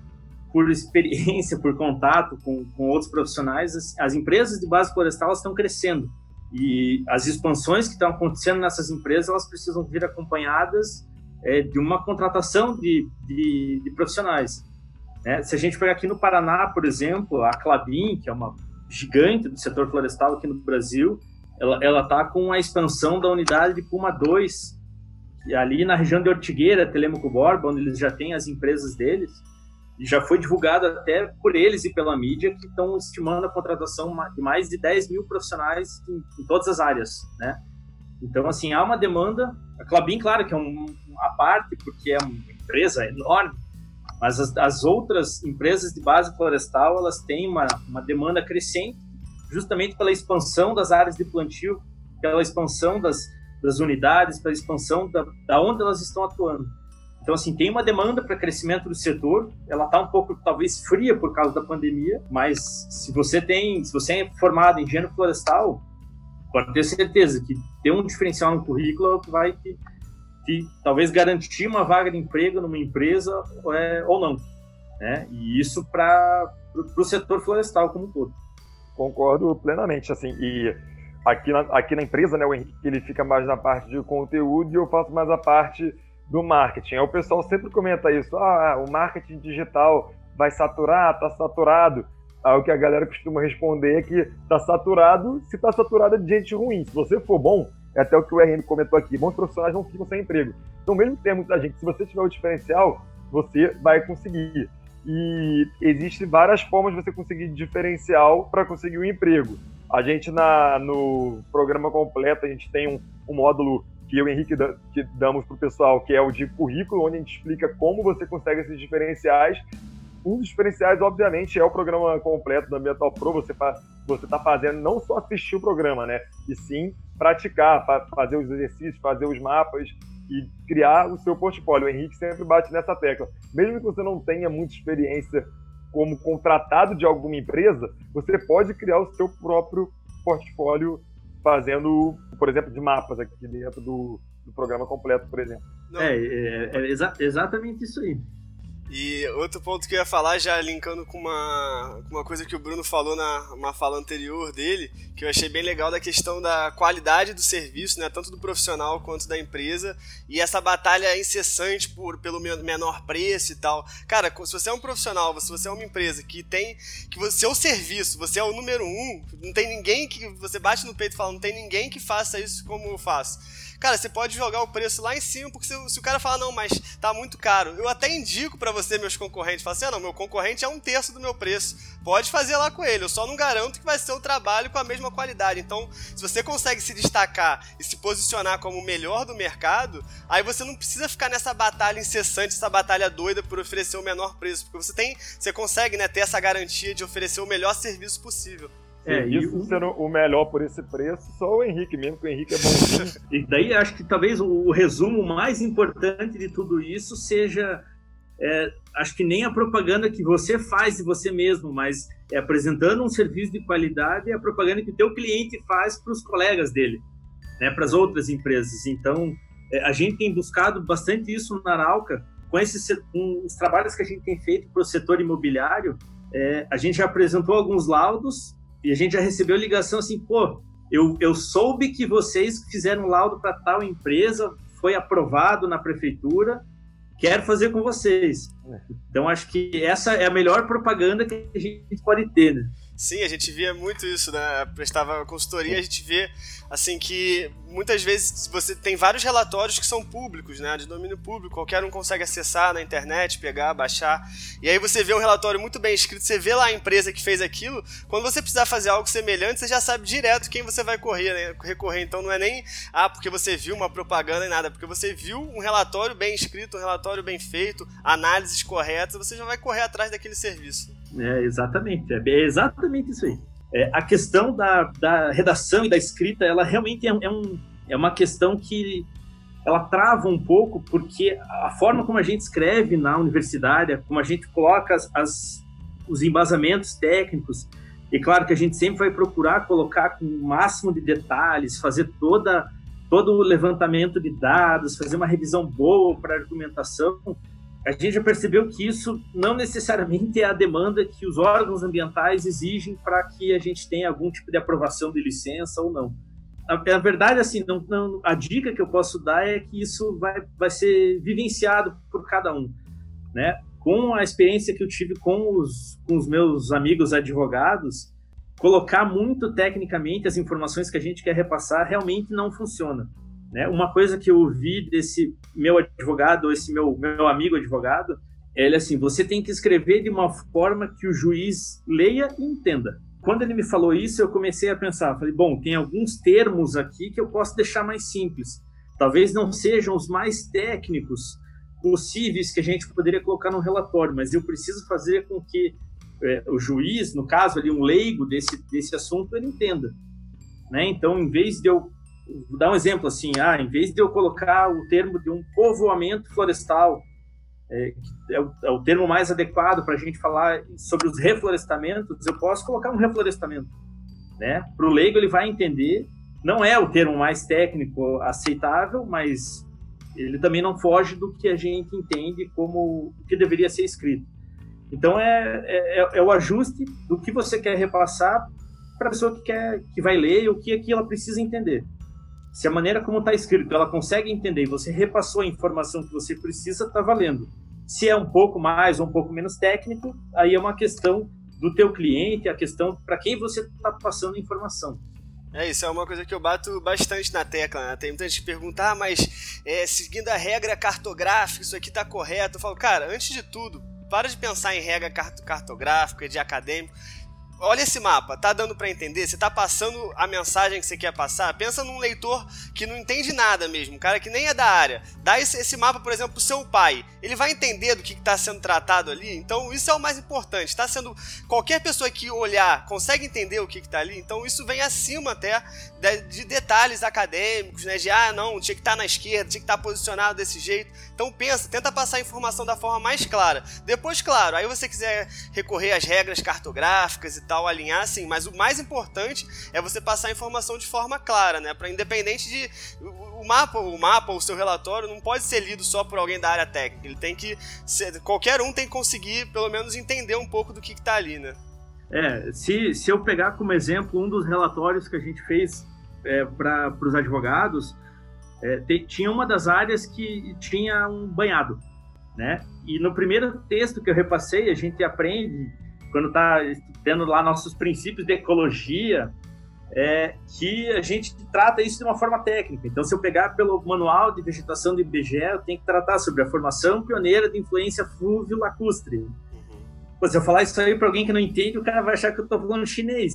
por experiência, por contato com, com outros profissionais, as, as empresas de base florestal estão crescendo. E as expansões que estão acontecendo nessas empresas, elas precisam vir acompanhadas é, de uma contratação de, de, de profissionais. Né? Se a gente pegar aqui no Paraná, por exemplo, a Clabin, que é uma gigante do setor florestal aqui no Brasil, ela está com a expansão da unidade de Puma 2, ali na região de Ortigueira, Telemaco Borba, onde eles já têm as empresas deles, e já foi divulgado até por eles e pela mídia que estão estimando a contratação de mais de 10 mil profissionais em, em todas as áreas, né? Então, assim, há uma demanda. A Clabin, claro, que é um, uma parte, porque é uma empresa enorme, mas as, as, outras empresas de base florestal, elas têm uma, uma demanda crescente, justamente pela expansão das áreas de plantio, pela expansão das, das unidades, pela expansão da, da onde elas estão atuando. Então, assim, tem uma demanda para crescimento do setor. Ela está um pouco, talvez, fria por causa da pandemia, mas se você tem, se você é formado em engenheiro florestal, pode ter certeza que ter um diferencial no currículo vai te, te talvez garantir uma vaga de emprego numa empresa é, ou não. Né? E isso para o setor florestal como um todo. Concordo plenamente, assim, e aqui na, aqui na empresa, né, o Henrique ele fica mais na parte de conteúdo e eu faço mais a parte do marketing. Aí o pessoal sempre comenta isso, ah, o marketing digital vai saturar, tá saturado. Aí o que a galera costuma responder é que tá saturado se tá saturado é de gente ruim. Se você for bom, é até o que o RM comentou aqui, bons profissionais não ficam sem emprego. Então, mesmo que tenha muita gente, se você tiver o diferencial, você vai conseguir. E existem várias formas de você conseguir diferencial para conseguir um emprego. A gente, na, no programa completo, a gente tem um, um módulo que eu e o Henrique que damos para o pessoal, que é o de currículo, onde a gente explica como você consegue esses diferenciais. Um dos diferenciais, obviamente, é o programa completo da Metal Pro. Você você está fazendo não só assistir o programa, né? E sim praticar, fazer os exercícios, fazer os mapas e criar o seu portfólio. O Henrique sempre bate nessa tecla. Mesmo que você não tenha muita experiência como contratado de alguma empresa, você pode criar o seu próprio portfólio fazendo, por exemplo, de mapas aqui dentro do, do programa completo, por exemplo. É, é, é exa exatamente isso aí. E outro ponto que eu ia falar, já linkando com uma, com uma coisa que o Bruno falou na uma fala anterior dele, que eu achei bem legal da questão da qualidade do serviço, né, tanto do profissional quanto da empresa, e essa batalha incessante por, pelo menor preço e tal. Cara, se você é um profissional, se você é uma empresa que tem que você seu serviço, você é o número um, não tem ninguém que você bate no peito e fala, não tem ninguém que faça isso como eu faço Cara, você pode jogar o preço lá em cima, porque se, se o cara falar, não, mas tá muito caro, eu até indico para você, meus concorrentes, fala assim, ah, não, meu concorrente é um terço do meu preço. Pode fazer lá com ele, eu só não garanto que vai ser o trabalho com a mesma qualidade. Então, se você consegue se destacar e se posicionar como o melhor do mercado, aí você não precisa ficar nessa batalha incessante, essa batalha doida por oferecer o menor preço, porque você tem, você consegue, né, ter essa garantia de oferecer o melhor serviço possível. É, isso o... sendo o melhor por esse preço, só o Henrique mesmo, que o Henrique é bom. e daí acho que talvez o, resumo mais importante de tudo isso seja, é, acho que nem a propaganda que você faz de você mesmo, mas é apresentando um serviço de qualidade e a propaganda que o teu cliente faz para os colegas dele. né, para as outras empresas. Então, é, a gente tem buscado bastante isso na Arauca, com, esses, com os trabalhos que a gente tem feito para o setor imobiliário, é, a gente já apresentou alguns laudos e a gente já recebeu ligação assim, pô, eu, eu soube que vocês fizeram laudo para tal empresa, foi aprovado na prefeitura, quero fazer com vocês. É. Então, acho que essa é a melhor propaganda que a gente pode ter, né? Sim, a gente via muito isso, né? Prestava consultoria, a gente vê assim que muitas vezes você tem vários relatórios que são públicos, né, de domínio público, qualquer um consegue acessar na internet, pegar, baixar. E aí você vê um relatório muito bem escrito, você vê lá a empresa que fez aquilo, quando você precisar fazer algo semelhante, você já sabe direto quem você vai correr, né, recorrer. Então não é nem ah, porque você viu uma propaganda e nada, porque você viu um relatório bem escrito, um relatório bem feito, análises corretas, você já vai correr atrás daquele serviço. É, exatamente, é exatamente isso aí. É, a questão da, da redação e da escrita, ela realmente é, é, um, é uma questão que ela trava um pouco, porque a forma como a gente escreve na universidade, como a gente coloca as, as, os embasamentos técnicos, e claro que a gente sempre vai procurar colocar com o máximo de detalhes, fazer toda, todo o levantamento de dados, fazer uma revisão boa para argumentação, a gente já percebeu que isso não necessariamente é a demanda que os órgãos ambientais exigem para que a gente tenha algum tipo de aprovação de licença ou não. Na, na verdade, assim, não, não, a dica que eu posso dar é que isso vai, vai ser vivenciado por cada um, né? Com a experiência que eu tive com os, com os meus amigos advogados, colocar muito tecnicamente as informações que a gente quer repassar realmente não funciona. Né? Uma coisa que eu ouvi desse meu advogado, esse meu, meu amigo advogado, é ele assim, você tem que escrever de uma forma que o juiz leia e entenda. Quando ele me falou isso, eu comecei a pensar, falei, bom, tem alguns termos aqui que eu posso deixar mais simples. Talvez não sejam os mais técnicos possíveis que a gente poderia colocar no relatório, mas eu preciso fazer com que é, o juiz, no caso ali, um leigo desse, desse assunto, ele entenda. Né? Então, em vez de eu vou dar um exemplo assim, ah, em vez de eu colocar o termo de um povoamento florestal, é, é, o, é o, termo mais adequado para a gente falar sobre os reflorestamentos, eu posso colocar um reflorestamento, né? Para o leigo ele vai entender, não é o termo mais técnico aceitável, mas ele também não foge do que a gente entende como o que deveria ser escrito. Então é, é, é o ajuste do que você quer repassar para a pessoa que quer que vai ler e o que aqui ela precisa entender. Se a maneira como está escrito ela consegue entender e você repassou a informação que você precisa, está valendo. Se é um pouco mais ou um pouco menos técnico, aí é uma questão do teu cliente, a questão para quem você está passando a informação. É, isso é uma coisa que eu bato bastante na tecla, né? Tem muita gente que pergunta, ah, mas é, seguindo a regra cartográfica, isso aqui está correto? Eu falo, cara, antes de tudo, para de pensar em regra cartográfica, de acadêmico olha esse mapa, tá dando para entender? Você tá passando a mensagem que você quer passar? Pensa num leitor que não entende nada mesmo, um cara que nem é da área. Dá esse, esse mapa, por exemplo, pro seu pai. Ele vai entender do que está sendo tratado ali? Então, isso é o mais importante. Está sendo. Qualquer pessoa que olhar consegue entender o que está ali, então isso vem acima até de, de, detalhes acadêmicos, né? De ah, não, tinha que estar tá na esquerda, tinha que estar tá posicionado desse jeito. Então pensa, tenta passar a informação da forma mais clara. Depois, claro, aí você quiser recorrer às regras cartográficas e tal alinhar assim, mas o mais importante é você passar a informação de forma clara, né? Para independente de o mapa, o mapa, o seu relatório não pode ser lido só por alguém da área técnica. Ele tem que ser, qualquer um tem que conseguir pelo menos entender um pouco do que está ali, né? É, se, se eu pegar como exemplo um dos relatórios que a gente fez é, para os advogados, é, te, tinha uma das áreas que tinha um banhado, né? E no primeiro texto que eu repassei, a gente aprende quando está tendo lá nossos princípios de ecologia, é que a gente trata isso de uma forma técnica. Então, se eu pegar pelo manual de vegetação do IBGE, eu tenho que tratar sobre a formação pioneira de influência fluvio-lacustre. Uhum. se eu falar isso aí para alguém que não entende, o cara vai achar que eu estou falando chinês.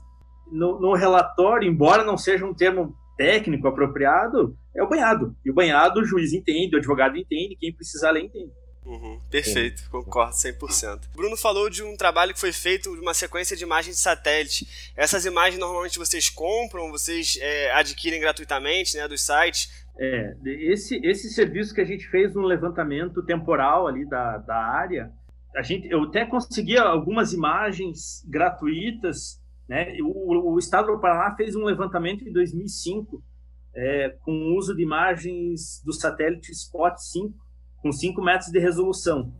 No, no, relatório, embora não seja um termo técnico apropriado, é o banhado. E o banhado o juiz entende, o advogado entende, quem precisar ler entende. Uhum, perfeito, concordo 100%. Bruno falou de um trabalho que foi feito de uma sequência de imagens de satélite. Essas imagens normalmente vocês compram, vocês é, adquirem gratuitamente né, dos sites. É, esse, esse serviço que a gente fez um levantamento temporal ali da, da área, a gente, eu até consegui algumas imagens gratuitas. Né? O, o Estado do Paraná fez um levantamento em 2005 é, com o uso de imagens do satélite Spot 5, com 5 metros de resolução.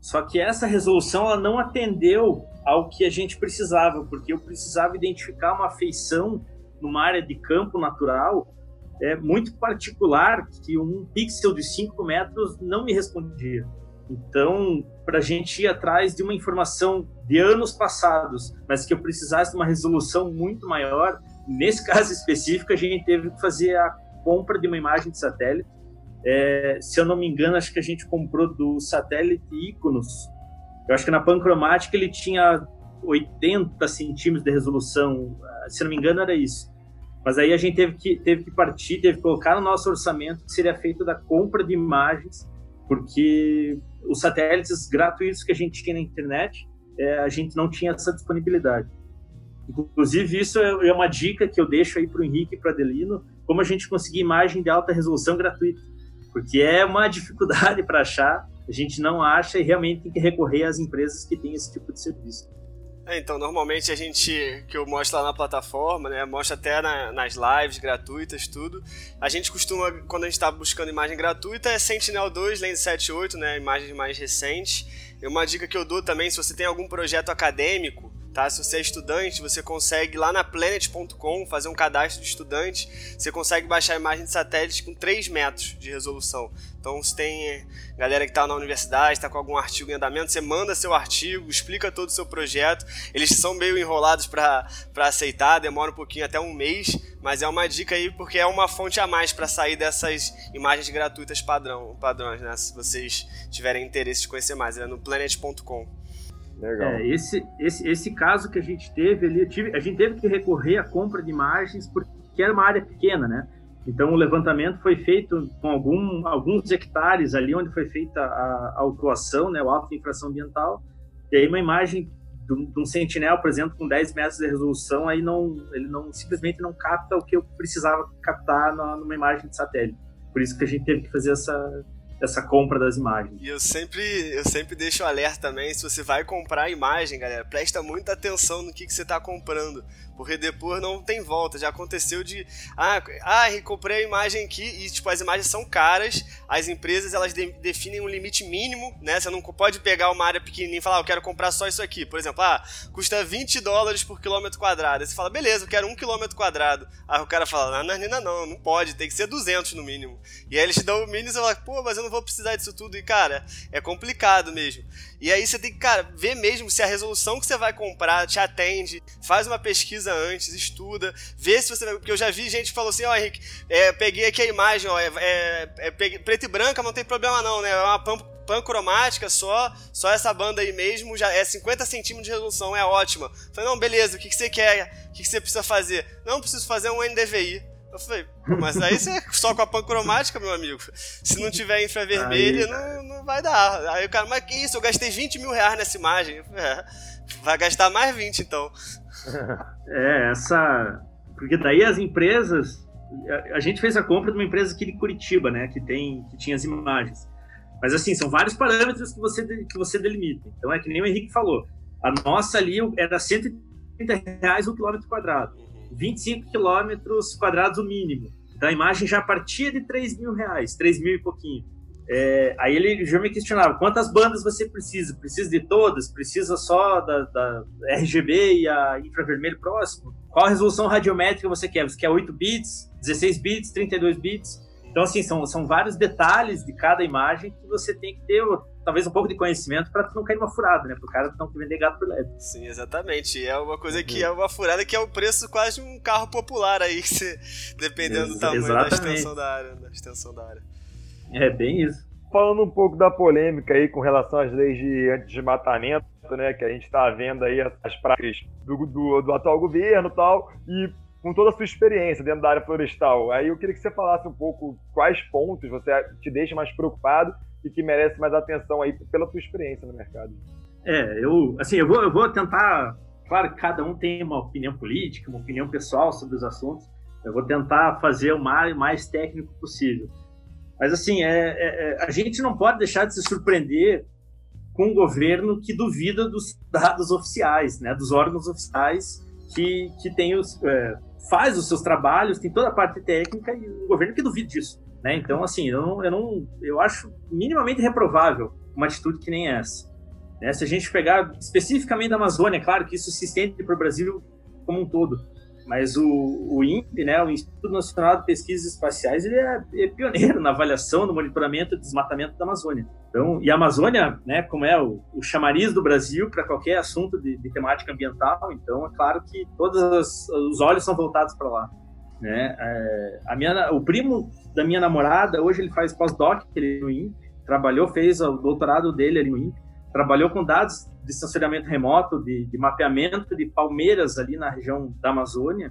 Só que essa resolução ela não atendeu ao que a gente precisava, porque eu precisava identificar uma feição numa área de campo natural é, muito particular que um pixel de 5 metros não me respondia. Então, para a gente ir atrás de uma informação de anos passados, mas que eu precisasse de uma resolução muito maior, nesse caso específico, a gente teve que fazer a compra de uma imagem de satélite. É, se eu não me engano, acho que a gente comprou do satélite Iconos. Eu acho que na pancromática ele tinha 80 centímetros de resolução. Se eu não me engano, era isso. Mas aí a gente teve que, teve que partir, teve que colocar no nosso orçamento que seria feito da compra de imagens, porque os satélites gratuitos que a gente tinha na internet, é, a gente não tinha essa disponibilidade. Inclusive, isso é, é uma dica que eu deixo aí para o Henrique e para Adelino, como a gente conseguir imagem de alta resolução gratuita, porque é uma dificuldade para achar, a gente não acha e realmente tem que recorrer às empresas que têm esse tipo de serviço. É, então, normalmente a gente, que eu mostro lá na plataforma, né, mostra até na, nas lives gratuitas, tudo. A gente costuma, quando a gente está buscando imagem gratuita, é Sentinel-2, Lens 78, né, imagens mais recentes. E uma dica que eu dou também, se você tem algum projeto acadêmico, Tá? Se você é estudante, você consegue lá na planet.com fazer um cadastro de estudante. Você consegue baixar a imagem de satélite com 3 metros de resolução. Então, se tem galera que está na universidade, está com algum artigo em andamento, você manda seu artigo, explica todo o seu projeto. Eles são meio enrolados para aceitar, demora um pouquinho, até um mês, mas é uma dica aí porque é uma fonte a mais para sair dessas imagens gratuitas padrão, padrões, né? Se vocês tiverem interesse de conhecer mais, é no planet.com. Legal. É, esse, esse, esse caso que a gente teve ali, tive, a gente teve que recorrer à compra de imagens porque era uma área pequena, né? Então o levantamento foi feito com algum, alguns hectares ali onde foi feita a, a autuação, né, o auto de infração ambiental, e aí uma imagem de um sentinel, por exemplo, com 10 metros de resolução, aí não, ele não simplesmente não capta o que eu precisava captar na, numa imagem de satélite. Por isso que a gente teve que fazer essa, essa compra das imagens. E eu sempre, eu sempre deixo o alerta também, se você vai comprar a imagem, galera, presta muita atenção no que, que você está comprando. Porque depois não tem volta. Já aconteceu de. Ah, ah, comprei a imagem aqui e, tipo, as imagens são caras. As empresas, elas de, definem um limite mínimo, né? Você não pode pegar uma área pequenininha e falar, ah, eu quero comprar só isso aqui. Por exemplo, ah, custa 20 dólares por quilômetro quadrado. Aí você fala, beleza, eu quero um quilômetro quadrado. Aí o cara fala, não, não, não, não pode, tem que ser 200 no mínimo. E aí eles te dão o mínimo e você fala, pô, mas eu não vou precisar disso tudo. E, cara, é complicado mesmo. E aí você tem que, cara, ver mesmo se a resolução que você vai comprar te atende, faz uma pesquisa antes, estuda, vê se você vai. Porque eu já vi gente que falou assim, ó, oh, Henrique, é, peguei aqui a imagem, ó, é, é, é preto e branca, não tem problema não, né? É uma pancromática só, só essa banda aí mesmo, já é 50 centímetros de resolução, é ótima. Falei, não, beleza, o que, que você quer? O que, que você precisa fazer? Não, preciso fazer um NDVI. Eu falei, mas aí você só com a pancromática, meu amigo. Se não tiver infravermelho, não, não vai dar. Aí o cara, mas que isso? Eu gastei 20 mil reais nessa imagem. É, vai gastar mais 20 então. É, essa. Porque daí as empresas. A gente fez a compra de uma empresa aqui de Curitiba, né? Que, tem, que tinha as imagens. Mas assim, são vários parâmetros que você, que você delimita. Então é que nem o Henrique falou. A nossa ali era 130 reais o quilômetro quadrado. 25 quilômetros quadrados o mínimo. Então a imagem já partia de 3 mil reais, 3 mil e pouquinho. É, aí ele já me questionava, quantas bandas você precisa? Precisa de todas? Precisa só da, da RGB e a infravermelho próximo? Qual a resolução radiométrica você quer? Você quer 8 bits, 16 bits, 32 bits? Então, assim, são, são vários detalhes de cada imagem que você tem que ter talvez um pouco de conhecimento para não cair numa furada, né? Para o cara não vender gato por leve. Sim, exatamente. É uma coisa que é uma furada que é o preço quase de um carro popular aí, você, dependendo Ex do tamanho exatamente. da extensão da área, da extensão da área. É bem isso. Falando um pouco da polêmica aí com relação às leis de anti-desmatamento, né, que a gente está vendo aí as práticas do, do, do atual governo e tal, e com toda a sua experiência dentro da área florestal. Aí eu queria que você falasse um pouco quais pontos você te deixa mais preocupado e que merece mais atenção aí pela sua experiência no mercado. É, eu, assim, eu vou, eu vou tentar. Claro que cada um tem uma opinião política, uma opinião pessoal sobre os assuntos. Eu vou tentar fazer o mais, mais técnico possível. Mas, assim, é, é, é, a gente não pode deixar de se surpreender com um governo que duvida dos dados oficiais, né, dos órgãos oficiais que, que tem os, é, faz os seus trabalhos, tem toda a parte técnica e o governo que duvida disso. Né? Então, assim, eu não, eu não, eu acho minimamente reprovável uma atitude que nem essa. Né? Se a gente pegar especificamente da Amazônia, claro que isso se estende para o Brasil como um todo, mas o, o INPE, né, o Instituto Nacional de Pesquisas Espaciais, ele é, é, pioneiro na avaliação, no monitoramento e desmatamento da Amazônia. Então, e a Amazônia, né, como é o, o chamariz do Brasil para qualquer assunto de, de, temática ambiental, então é claro que todos os olhos são voltados para lá. Né? É, a minha, o primo da minha namorada, hoje ele faz pós-doc ele no INPE, trabalhou, fez o doutorado dele ali no INPE, trabalhou com dados de sensoriamento remoto, de, de mapeamento de palmeiras ali na região da Amazônia.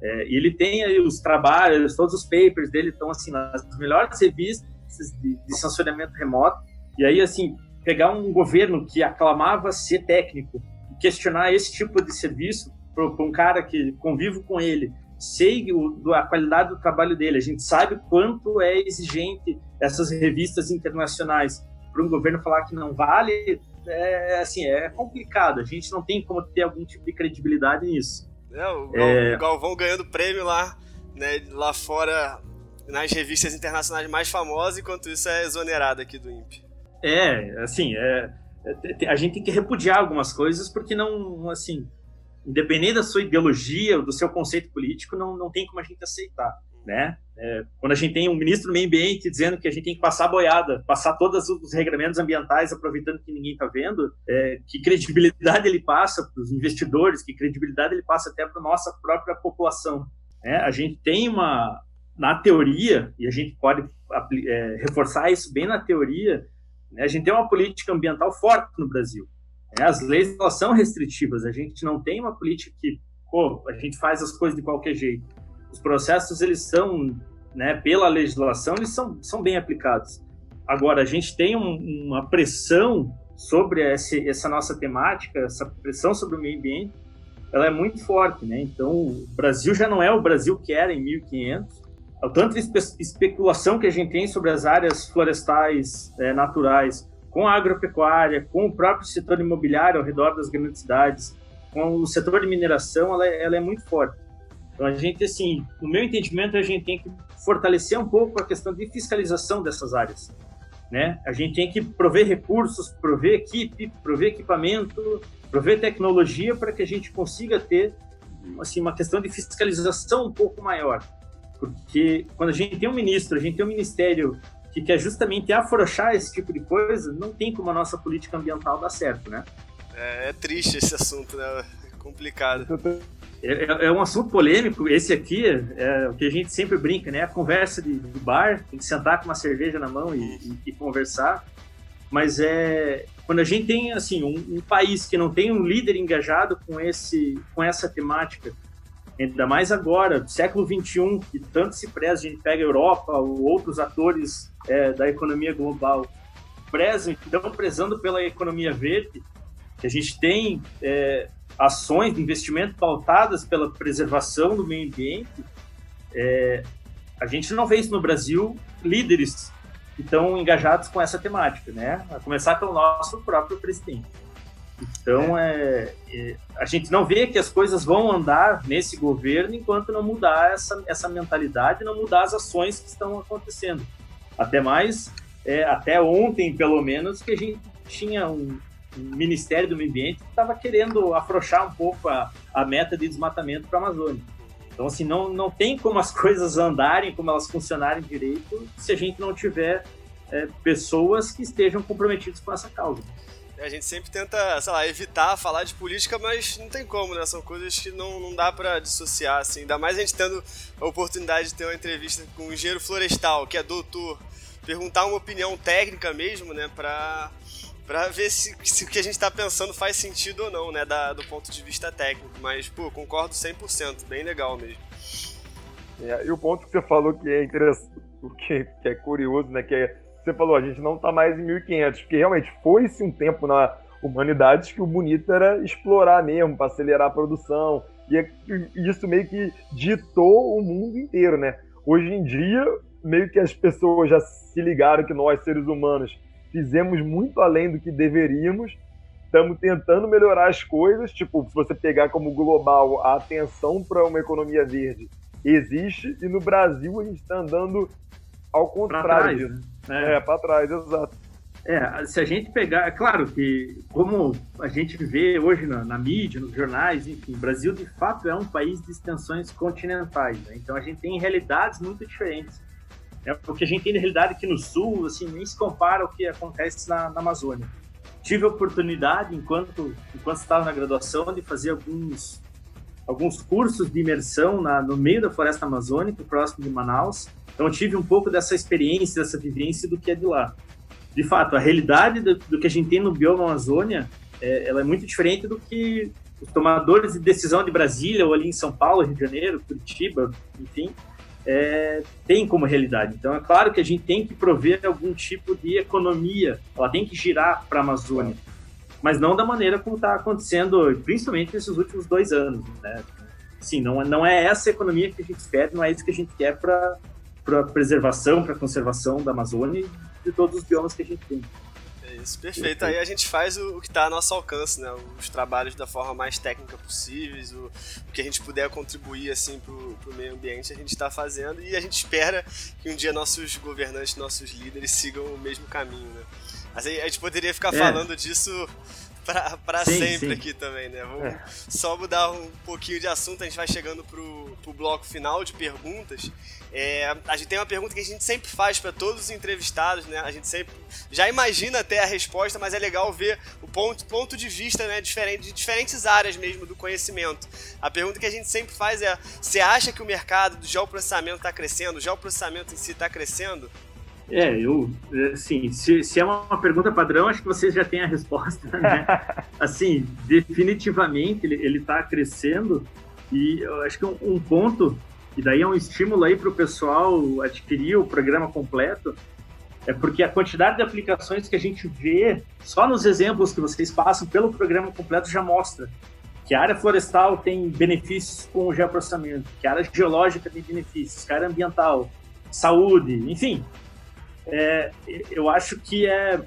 É, e ele tem aí os trabalhos, todos os papers dele estão assim nas melhores revistas de, de sensoriamento remoto. E aí assim pegar um governo que aclamava ser técnico questionar esse tipo de serviço para um cara que convivo com ele, sei o, a qualidade do trabalho dele, a gente sabe quanto é exigente essas revistas internacionais para um governo falar que não vale, é assim, é complicado. A gente não tem como ter algum tipo de credibilidade nisso. É, o, é... o Galvão ganhando prêmio lá, né, lá fora nas revistas internacionais mais famosas, enquanto isso é exonerado aqui do INPE. É, assim, é, é, a gente tem que repudiar algumas coisas porque não, assim, independente da sua ideologia, do seu conceito político, não, não tem como a gente aceitar né? É, quando a gente tem um ministro do meio ambiente dizendo que a gente tem que passar a boiada, passar todos os regramentos ambientais, aproveitando que ninguém está vendo, é, que credibilidade ele passa para os investidores, que credibilidade ele passa até para nossa própria população. Né? A gente tem uma, na teoria, e a gente pode é, reforçar isso bem na teoria, né? a gente tem uma política ambiental forte no Brasil. Né? As leis elas são restritivas, a gente não tem uma política que pô, a gente faz as coisas de qualquer jeito os processos eles são, né, pela legislação, eles são, são bem aplicados. Agora, a gente tem um, uma pressão sobre esse, essa nossa temática, essa pressão sobre o meio ambiente, ela é muito forte, né? Então, o Brasil já não é o Brasil que era em 1500. O tanto de espe especulação que a gente tem sobre as áreas florestais é, naturais, com a agropecuária, com o próprio setor imobiliário ao redor das grandes cidades, com o setor de mineração, ela, é, ela é muito forte. Então, a gente, assim, no meu entendimento, a gente tem que fortalecer um pouco a questão de fiscalização dessas áreas. Né? A gente tem que prover recursos, prover equipe, prover equipamento, prover tecnologia para que a gente consiga ter assim, uma questão de fiscalização um pouco maior. Porque quando a gente tem um ministro, a gente tem um ministério que quer justamente afrouxar esse tipo de coisa, não tem como a nossa política ambiental dar certo, né? É, é triste esse assunto, né? É complicado. É, é, é, um assunto polêmico. Esse aqui é o que a gente sempre brinca, né? A conversa de, do bar, tem que sentar com uma cerveja na mão e, e, e conversar. Mas é quando a gente tem assim um, um, país que não tem um líder engajado com esse com essa temática, ainda mais agora, século 21, que tanto se preza, a gente pega a Europa ou outros atores é, da economia global, prezam, então prezando pela economia verde, que a gente tem é, ações de investimento pautadas pela preservação do meio ambiente, é, a gente não vê isso no Brasil, líderes que estão engajados com essa temática, né? A começar pelo nosso próprio presidente. Então, é, é, a gente não vê que as coisas vão andar nesse governo enquanto não mudar essa, essa mentalidade, não mudar as ações que estão acontecendo. Até mais, é, até ontem, pelo menos, que a gente tinha um, Ministério do Meio Ambiente estava querendo afrouxar um pouco a, a meta de desmatamento para a Amazônia. Então, assim, não, não tem como as coisas andarem, como elas funcionarem direito, se a gente não tiver é, pessoas que estejam comprometidas com essa causa. É, a gente sempre tenta, sei lá, evitar falar de política, mas não tem como, né? São coisas que não, não dá para dissociar, assim. Ainda mais a gente tendo a oportunidade de ter uma entrevista com um engenheiro florestal, que é doutor, perguntar uma opinião técnica mesmo, né? Pra para ver se, se, o que a gente está pensando faz sentido ou não, né, da, do ponto de vista técnico. Mas, pô, concordo 100%, bem legal mesmo. É, e o ponto que você falou que é interessante, que, que é curioso, né, que é, você falou, a gente não está mais em 1500, porque realmente foi-se um tempo na humanidade que o bonito era explorar mesmo, para acelerar a produção, é, e isso meio que ditou o mundo inteiro, né? Hoje em dia, meio que as pessoas já se ligaram que nós, seres humanos, fizemos muito além do que deveríamos estamos tentando melhorar as coisas. Tipo, se você pegar como global a atenção para uma economia verde existe, e no Brasil a gente está andando ao contrário. Pra trás, né? É, para trás, exato. É, se a gente pegar, é claro que como a gente vê hoje na, na, mídia, nos jornais, enfim, o Brasil de fato é um país de extensões continentais, né? então a gente tem realidades muito diferentes. É, o que a gente tem de realidade aqui no sul, assim, nem se compara ao que acontece na, na Amazônia. Tive a oportunidade, enquanto, enquanto estava na graduação, de fazer alguns, alguns cursos de imersão na, no meio da floresta amazônica, próximo de Manaus. Então, tive um pouco dessa experiência, dessa vivência do que é de lá de fato, a realidade do, do, que a gente tem no bioma Amazônia, é, ela é muito diferente do que os tomadores de decisão de Brasília ou ali em São Paulo, Rio de Janeiro, Curitiba, enfim, é, tem como realidade. Então, é claro que a gente tem que prover algum tipo de economia, ela tem que girar para a Amazônia, mas não da maneira como está acontecendo, principalmente nesses últimos dois anos. Né? Sim, não, não é essa economia que a gente espera, não é isso que a gente quer para a preservação, para conservação da Amazônia de todos os biomas que a gente tem. Isso, perfeito. Aí a gente faz o, o que está a nosso alcance, né? Os trabalhos da forma mais técnica possíveis, o, o que a gente puder contribuir assim para o meio ambiente a gente está fazendo e a gente espera que um dia nossos governantes, nossos líderes sigam o mesmo caminho, né? Mas a gente poderia ficar é. falando disso para sempre sim. aqui também, né? Vamos é. só mudar um pouquinho de assunto, a gente vai chegando pro, pro bloco final de perguntas. É, a gente tem uma pergunta que a gente sempre faz para todos os entrevistados, né? A gente sempre já imagina até a resposta, mas é legal ver o ponto, ponto de vista, né, diferente de diferentes áreas mesmo do conhecimento. A pergunta que a gente sempre faz é: você acha que o mercado do geoprocessamento está crescendo? O geoprocessamento em si está crescendo? É, eu, assim, se, se é uma pergunta padrão, acho que vocês já têm a resposta, né? assim, definitivamente ele está crescendo e eu acho que um, um, ponto, e daí é um estímulo aí para o pessoal adquirir o programa completo, é porque a quantidade de aplicações que a gente vê, só nos exemplos que vocês passam pelo programa completo já mostra que a área florestal tem benefícios com o geoprocessamento, que a área geológica tem benefícios, que a área ambiental, saúde, enfim, é, eu acho que é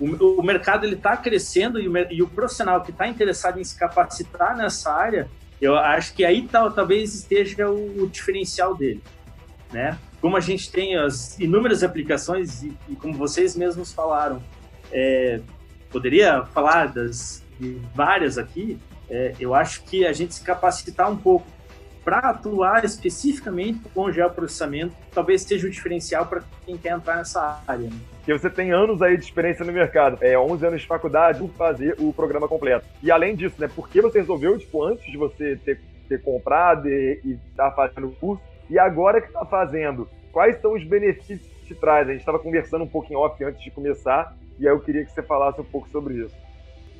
o, o mercado ele está crescendo e o, e o, profissional que está interessado em se capacitar nessa área, eu acho que aí tal, talvez esteja o, o, diferencial dele, né? Como a gente tem as inúmeras aplicações e, e como vocês mesmos falaram, é, poderia falar das várias aqui. É, eu acho que a gente se capacitar um pouco para atuar especificamente com geoprocessamento, talvez seja o diferencial para quem quer entrar nessa área. Né? que você tem anos aí de experiência no mercado, é 11 anos de faculdade, por fazer o programa completo. E além disso, né, por que você resolveu, tipo, antes de você ter, ter comprado e estar tá fazendo o curso, e agora que está fazendo, quais são os benefícios que te traz? A gente estava conversando um pouquinho off antes de começar, e aí eu queria que você falasse um pouco sobre isso.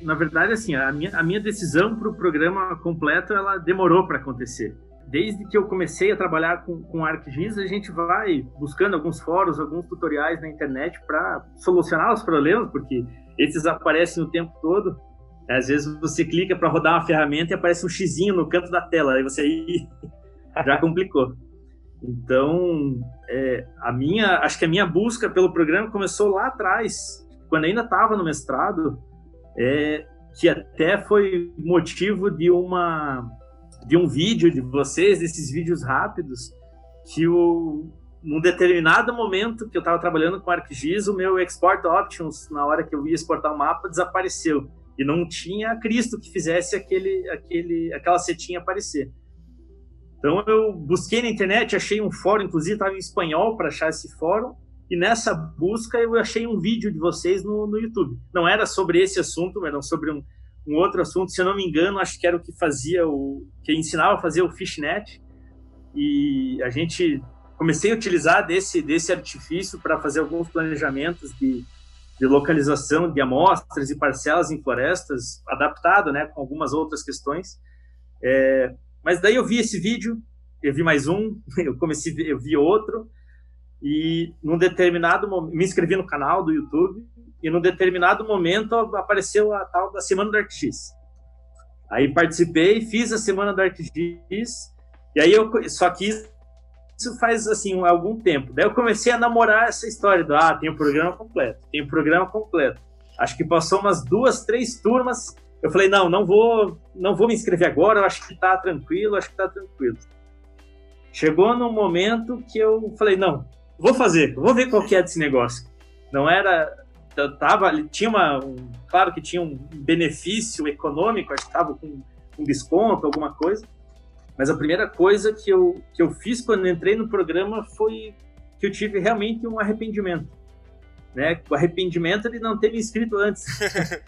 Na verdade, assim, a minha, a minha decisão para o programa completo, ela demorou para acontecer desde que eu comecei a trabalhar com, com ArcGIS, a gente vai buscando alguns fóruns, alguns tutoriais na internet para solucionar os problemas, porque esses aparecem o tempo todo. Às vezes você clica para rodar uma ferramenta e aparece um xizinho no canto da tela, aí você aí já complicou. Então, é, a minha, acho que a minha busca pelo programa começou lá atrás, quando ainda estava no mestrado, é, que até foi motivo de uma de um vídeo de vocês, desses vídeos rápidos, que o, num determinado momento que eu estava trabalhando com ArcGIS, o meu Export Options, na hora que eu ia exportar o mapa, desapareceu. E não tinha Cristo que fizesse aquele, aquele, aquela setinha aparecer. Então eu busquei na internet, achei um fórum, inclusive estava em espanhol para achar esse fórum, e nessa busca eu achei um vídeo de vocês no, no YouTube. Não era sobre esse assunto, era sobre um, um outro assunto, se eu não me engano, acho que era o que fazia o que ensinava a fazer o fishnet. E a gente comecei a utilizar desse desse artifício para fazer alguns planejamentos de, de localização de amostras e parcelas em florestas, adaptado, né, com algumas outras questões. É, mas daí eu vi esse vídeo, eu vi mais um, eu comecei, eu vi outro e num determinado momento me inscrevi no canal do YouTube e num determinado momento apareceu a tal da Semana do ArcGIS. Aí participei, fiz a Semana do ArcGIS, e aí eu só que isso faz assim algum tempo. Daí eu comecei a namorar essa história do ah, tem o programa completo, tem o programa completo. Acho que passou umas duas, três turmas. Eu falei, não, não vou, não vou me inscrever agora, eu acho que tá tranquilo, acho que tá tranquilo. Chegou num momento que eu falei, não, vou fazer, vou ver qual que é desse negócio. Não era, tava, tinha uma, um, claro que tinha um benefício econômico, acho que tava com um desconto, alguma coisa. Mas a primeira coisa que eu, que eu fiz quando entrei no programa foi que eu tive realmente um arrependimento. Né? O arrependimento de não ter me inscrito antes.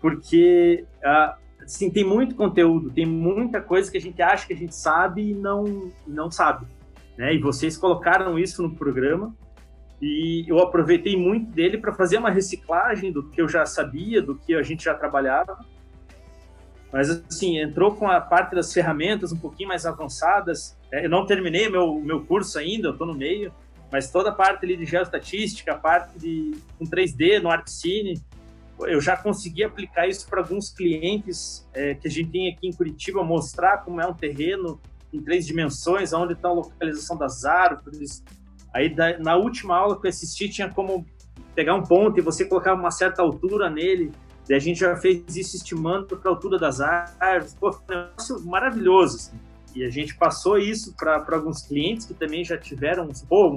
Porque ah, assim, tem muito conteúdo, tem muita coisa que a gente acha que a gente sabe e não, não sabe. Né? E vocês colocaram isso no programa e eu aproveitei muito dele para fazer uma reciclagem do que eu já sabia, do que a gente já trabalhava. Mas, assim, entrou com a parte das ferramentas um pouquinho mais avançadas. É, eu não terminei meu, meu curso ainda, eu estou no meio, mas toda a parte ali de geoestatística, a parte de com 3D no ArtCine, eu já consegui aplicar isso para alguns clientes é, que a gente tem aqui em Curitiba, mostrar como é um terreno em três dimensões, onde está a localização das árvores. Aí, na última aula que eu assisti, tinha como pegar um ponto e você colocar uma certa altura nele. E a gente já fez isso estimando para a altura das árvores. Pô, foi um negócio maravilhoso. Assim. E a gente passou isso para alguns clientes que também já tiveram, pô,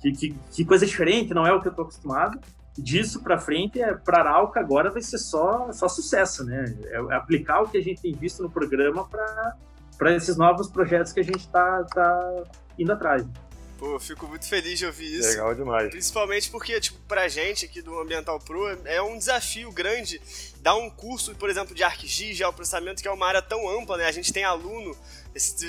que, que, que coisa diferente, não é o que eu estou acostumado disso para frente, é, para Arauca agora vai ser só, só sucesso, né? É, é aplicar o que a gente tem visto no programa para esses novos projetos que a gente está tá indo atrás. Pô, fico muito feliz de ouvir isso. Legal demais. Principalmente porque, tipo, pra gente aqui do Ambiental Pro, é um desafio grande dar um curso, por exemplo, de ArcGIS, geoprocessamento, que é uma área tão ampla, né? A gente tem aluno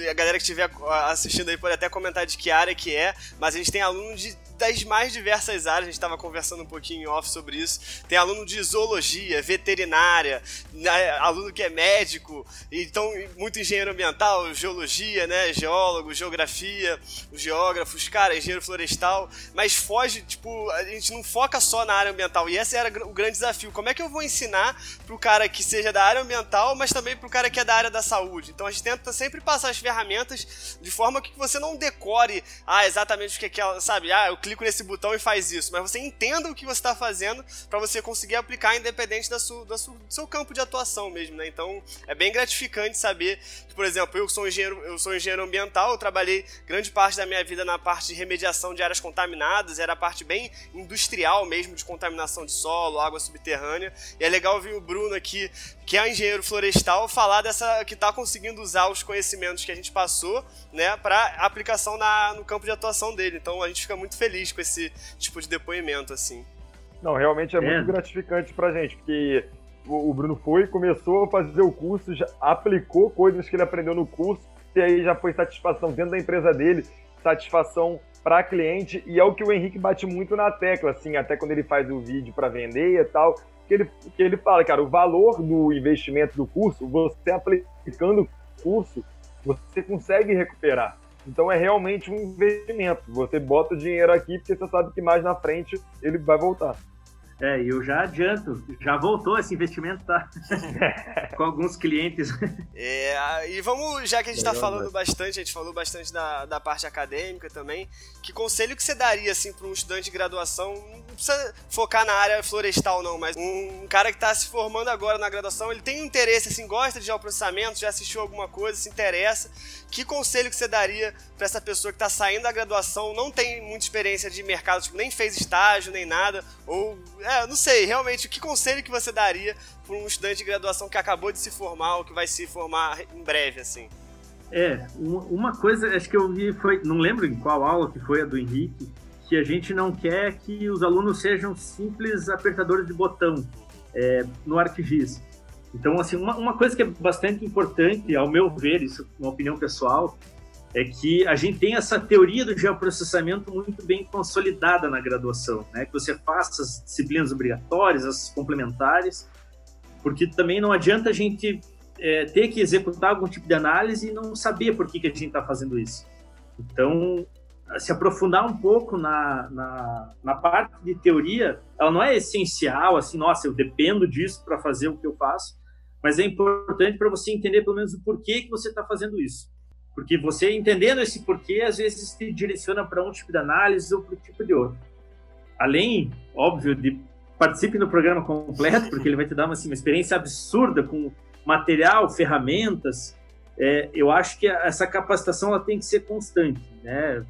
a galera que estiver assistindo aí pode até comentar de que área que é, mas a gente tem aluno de, das mais diversas áreas, a gente estava conversando um pouquinho off sobre isso. Tem aluno de zoologia, veterinária, né, aluno que é médico, então muito engenheiro ambiental, geologia, né, geólogo, geografia, os geógrafos, cara, engenheiro florestal, mas foge, tipo, a gente não foca só na área ambiental, e esse era o grande desafio. Como é que eu vou ensinar pro cara que seja da área ambiental, mas também pro cara que é da área da saúde? Então a gente tenta sempre passar as ferramentas de forma que você não decore, ah, exatamente o que é sabe? Ah, eu clico nesse botão e faz isso, mas você entenda o que você está fazendo para você conseguir aplicar independente da sua, da sua, do seu campo de atuação mesmo, né? Então é bem gratificante saber que, por exemplo, eu sou engenheiro, eu sou engenheiro ambiental, eu trabalhei grande parte da minha vida na parte de remediação de áreas contaminadas, era a parte bem industrial mesmo de contaminação de solo, água subterrânea. E é legal ver o Bruno aqui, que é engenheiro florestal, falar dessa que está conseguindo usar os conhecimentos que a gente passou, né, para aplicação na, no campo de atuação dele. Então a gente fica muito feliz com esse tipo de depoimento assim. Não, realmente é, é. muito gratificante pra gente, porque o Bruno foi, começou a fazer o curso, já aplicou coisas que ele aprendeu no curso, e aí já foi satisfação dentro da empresa dele, satisfação para cliente, e é o que o Henrique bate muito na tecla, assim, até quando ele faz o vídeo para vender e tal, que ele, que ele fala, cara, o valor do investimento do curso, você aplicando o curso, você consegue recuperar. Então é realmente um investimento. Você bota o dinheiro aqui porque você sabe que mais na frente ele vai voltar. É, eu já adianto, já voltou esse investimento, tá? Com alguns clientes. É, e vamos, já que a gente está falando bastante, a gente falou bastante da, da parte acadêmica também, que conselho que você daria, assim, para um estudante de graduação, não precisa focar na área florestal não, mas um, um cara que está se formando agora na graduação, ele tem interesse, assim, gosta de geoprocessamento, já assistiu alguma coisa, se interessa, que conselho que você daria para essa pessoa que está saindo da graduação, não tem muita experiência de mercado, tipo, nem fez estágio, nem nada, ou é, não sei, realmente, que conselho que você daria para um estudante de graduação que acabou de se formar ou que vai se formar em breve, assim? É, uma coisa, acho que eu vi, foi, não lembro em qual aula que foi a do Henrique, que a gente não quer que os alunos sejam simples apertadores de botão é, no ArcGIS. Então, assim, uma, uma coisa que é bastante importante, ao meu ver, isso é uma opinião pessoal, é que a gente tem essa teoria do geoprocessamento muito bem consolidada na graduação, né? Que você faça as disciplinas obrigatórias, as complementares, porque também não adianta a gente é, ter que executar algum tipo de análise e não saber por que, que a gente está fazendo isso. Então, se aprofundar um pouco na, na, na, parte de teoria, ela não é essencial, assim, nossa, eu dependo disso para fazer o que eu faço, mas é importante para você entender pelo menos o porquê que você está fazendo isso. Porque você entendendo esse porquê, às vezes te direciona para um tipo de análise ou para um tipo de outro. Além, óbvio, de participe no programa completo, porque ele vai te dar uma, assim, uma experiência absurda com material, ferramentas. É, eu acho que essa capacitação ela tem que ser constante, né?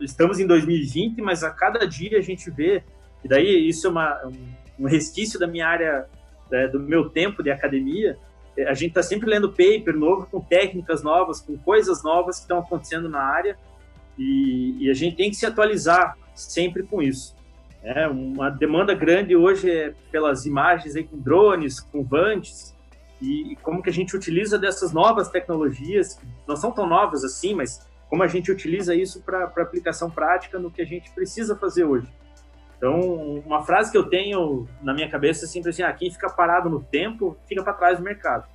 Estamos em 2020, mas a cada dia a gente vê, e daí isso é uma, um, resquício da minha área, né, do meu tempo de academia, é, a gente está sempre lendo paper novo, com técnicas novas, com coisas novas que estão acontecendo na área, e, e, a gente tem que se atualizar sempre com isso. É uma demanda grande hoje é pelas imagens aí com drones, com vantes, e, e como que a gente utiliza dessas novas tecnologias, que não são tão novas assim, mas como a gente utiliza isso para aplicação prática no que a gente precisa fazer hoje. Então, uma frase que eu tenho na minha cabeça é sempre assim: ah, quem fica parado no tempo fica para trás do mercado.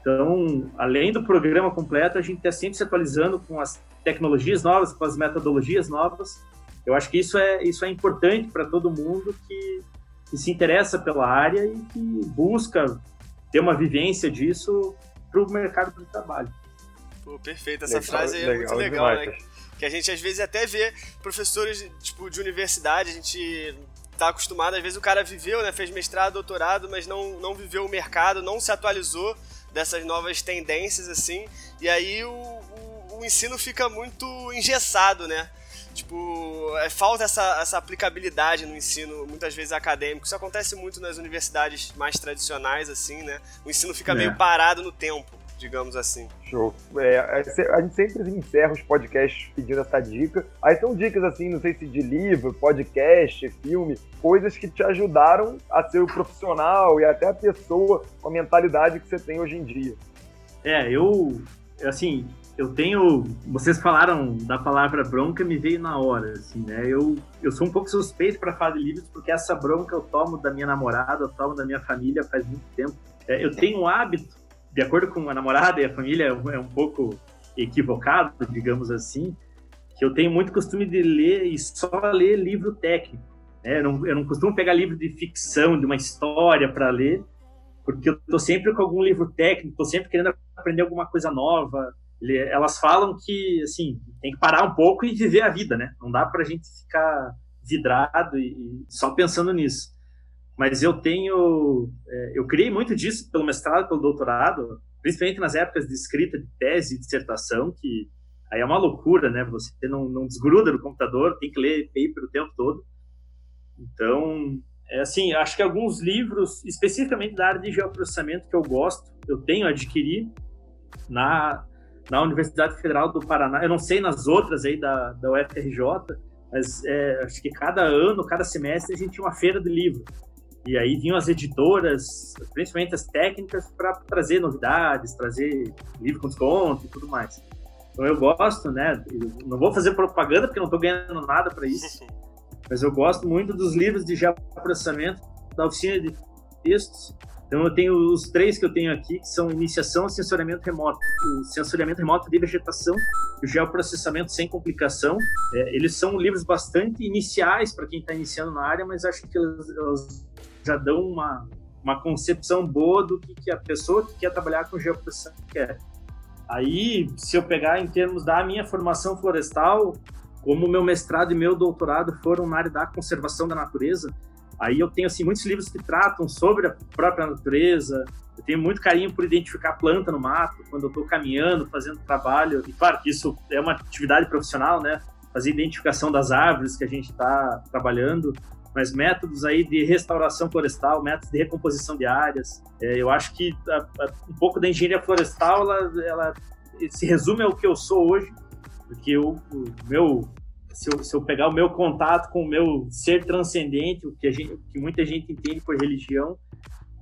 Então, além do programa completo, a gente está sempre se atualizando com as tecnologias novas, com as metodologias novas. Eu acho que isso é, isso é importante para todo mundo que, que se interessa pela área e que busca ter uma vivência disso para o mercado do trabalho. Pô, perfeito. Essa legal, frase é legal, muito legal, demais, né? Que a gente às vezes até vê professores tipo, de universidade, a gente tá acostumado, às vezes o cara viveu, né, fez mestrado, doutorado, mas não, não viveu o mercado, não se atualizou dessas novas tendências, assim, e aí o, o, o ensino fica muito engessado, né? Tipo, é, falta essa, essa aplicabilidade no ensino, muitas vezes acadêmico. Isso acontece muito nas universidades mais tradicionais, assim, né? O ensino fica é. meio parado no tempo digamos assim. Show. É, a gente sempre encerra os podcasts pedindo essa dica. Aí são dicas assim, não sei se de livro, podcast, filme, coisas que te ajudaram a ser o profissional e até a pessoa com a mentalidade que você tem hoje em dia. É, eu, assim, eu tenho. Vocês falaram da palavra bronca, me veio na hora, assim, né? Eu, eu sou um pouco suspeito para falar de livros, porque essa bronca eu tomo da minha namorada, eu tomo da minha família faz muito tempo. É, eu tenho um hábito de acordo com a namorada e a família, é um pouco equivocado, digamos assim, que eu tenho muito costume de ler e só ler livro técnico. Né? Eu, não, eu não costumo pegar livro de ficção, de uma história para ler, porque eu estou sempre com algum livro técnico, estou sempre querendo aprender alguma coisa nova. Elas falam que, assim, tem que parar um pouco e viver a vida, né? Não dá para a gente ficar vidrado e, e só pensando nisso mas eu tenho, é, eu criei muito disso pelo mestrado, pelo doutorado, principalmente nas épocas de escrita de tese e dissertação, que aí é uma loucura, né? Você não, não desgruda do computador, tem que ler paper o tempo todo. Então, é assim, acho que alguns livros, especificamente da área de geoprocessamento que eu gosto, eu tenho adquirido na, na Universidade Federal do Paraná. Eu não sei nas outras aí da, da UFRJ, mas é, acho que cada ano, cada semestre, a gente tinha uma feira de livro. E aí vinham as editoras, principalmente as técnicas, para trazer novidades, trazer livro com desconto e tudo mais. Então eu gosto, né? Eu não vou fazer propaganda porque não estou ganhando nada para isso, mas eu gosto muito dos livros de geoprocessamento da oficina de textos. Então eu tenho os três que eu tenho aqui, que são iniciação e sensoriamento remoto. O sensoriamento remoto de vegetação e o geoprocessamento sem complicação. É, eles são livros bastante iniciais para quem está iniciando na área, mas acho que já dão uma, uma concepção boa do que, que a pessoa que quer trabalhar com geoprocessamento quer. Aí, se eu pegar em termos da minha formação florestal, como meu mestrado e meu doutorado foram na área da conservação da natureza, aí eu tenho assim muitos livros que tratam sobre a própria natureza. Eu tenho muito carinho por identificar planta no mato, quando eu estou caminhando, fazendo trabalho. E claro que isso é uma atividade profissional, né? Fazer identificação das árvores que a gente está trabalhando mas métodos aí de restauração florestal, métodos de recomposição de áreas. É, eu acho que a, a, um pouco da engenharia florestal, ela, ela, se resume ao que eu sou hoje, porque o, o meu, se eu, se eu, pegar o meu contato com o meu ser transcendente, o que, gente, que muita gente entende por religião,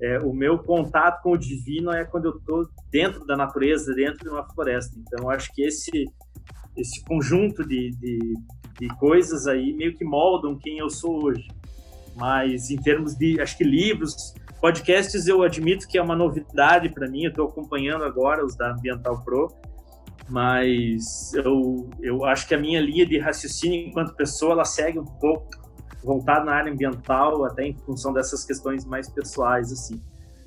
é, o meu contato com o divino é quando eu estou dentro da natureza, dentro de uma floresta. Então, acho que esse esse conjunto de, de, de coisas aí meio que moldam quem eu sou hoje. Mas em termos de, acho que livros, podcasts eu admito que é uma novidade para mim, eu estou acompanhando agora os da Ambiental Pro, mas eu, eu acho que a minha linha de raciocínio enquanto pessoa, ela segue um pouco voltada na área ambiental, até em função dessas questões mais pessoais, assim.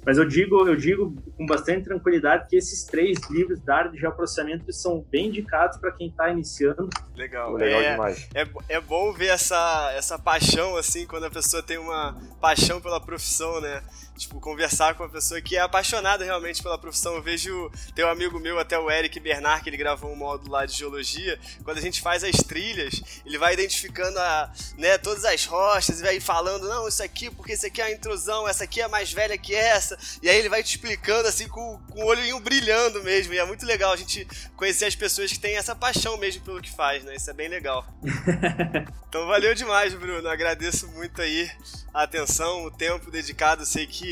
Mas eu digo, eu digo com bastante tranquilidade que esses três livros da área de geoprocessamento são bem indicados para quem está iniciando. Legal, legal é, demais. É, é bom ver essa, essa paixão, assim, quando a pessoa tem uma paixão pela profissão, né? Tipo, conversar com uma pessoa que é apaixonada realmente pela profissão. Eu vejo, tem um amigo meu, até o Eric Bernard, que ele gravou um módulo lá de geologia. Quando a gente faz as trilhas, ele vai identificando a, né, todas as rochas e vai falando, não, isso aqui, porque isso aqui é a intrusão, essa aqui é mais velha que essa. E aí ele vai te explicando assim com, com o olhinho brilhando mesmo. E é muito legal a gente conhecer as pessoas que têm essa paixão mesmo pelo que faz, né? Isso é bem legal. então valeu demais, Bruno. Agradeço muito aí a atenção, o tempo dedicado. Sei que,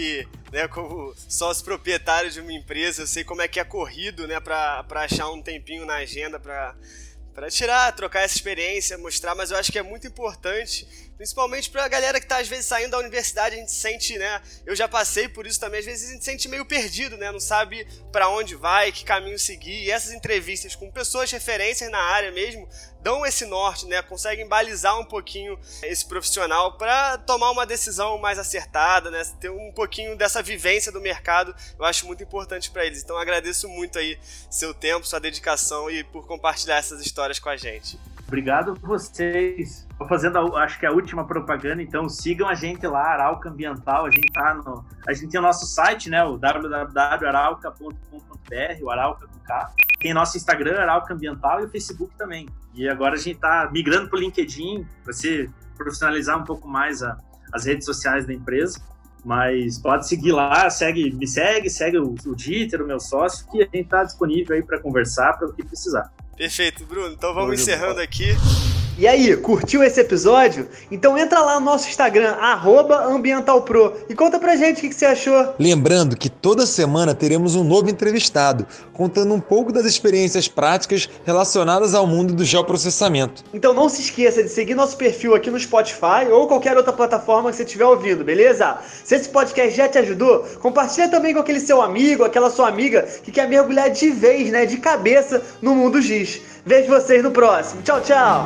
né, como sócio proprietário de uma empresa, eu sei como é que é corrido, né, para achar um tempinho na agenda para para tirar, trocar essa experiência, mostrar, mas eu acho que é muito importante Principalmente pra galera que tá às vezes saindo da universidade, a gente sente, né? Eu já passei por isso também, às vezes a gente sente meio perdido, né? Não sabe para onde vai, que caminho seguir. E essas entrevistas com pessoas referências na área mesmo dão esse norte, né? Conseguem balizar um pouquinho esse profissional para tomar uma decisão mais acertada, né? Ter um pouquinho dessa vivência do mercado, eu acho muito importante para eles. Então agradeço muito aí seu tempo, sua dedicação e por compartilhar essas histórias com a gente. Obrigado vocês. Estou fazendo, a, acho que a última propaganda, então sigam a gente lá, Arauca Ambiental. A gente tá no, a gente tem o nosso site, né, o www.arauca.com.br, o Arauca com K. Tem nosso Instagram, Arauca Ambiental, e o Facebook também. E agora a gente está migrando para o LinkedIn para se profissionalizar um pouco mais a, as redes sociais da empresa. Mas pode seguir lá, segue, me segue, segue o, o Dieter, o meu sócio, que a gente está disponível aí para conversar, para o que precisar. Perfeito, Bruno. Então vamos Muito encerrando bom. aqui. E aí, curtiu esse episódio? Então entra lá no nosso Instagram, AmbientalPro, e conta pra gente o que, você achou. Lembrando que toda semana teremos um novo entrevistado, contando um pouco das experiências práticas relacionadas ao mundo do geoprocessamento. Então não se esqueça de seguir nosso perfil aqui no Spotify ou qualquer outra plataforma que você estiver ouvindo, beleza? Se esse podcast já te ajudou, compartilha também com aquele seu amigo, aquela sua amiga que quer mergulhar de vez, né, de cabeça no mundo giz. Vejo vocês no próximo. Tchau, tchau!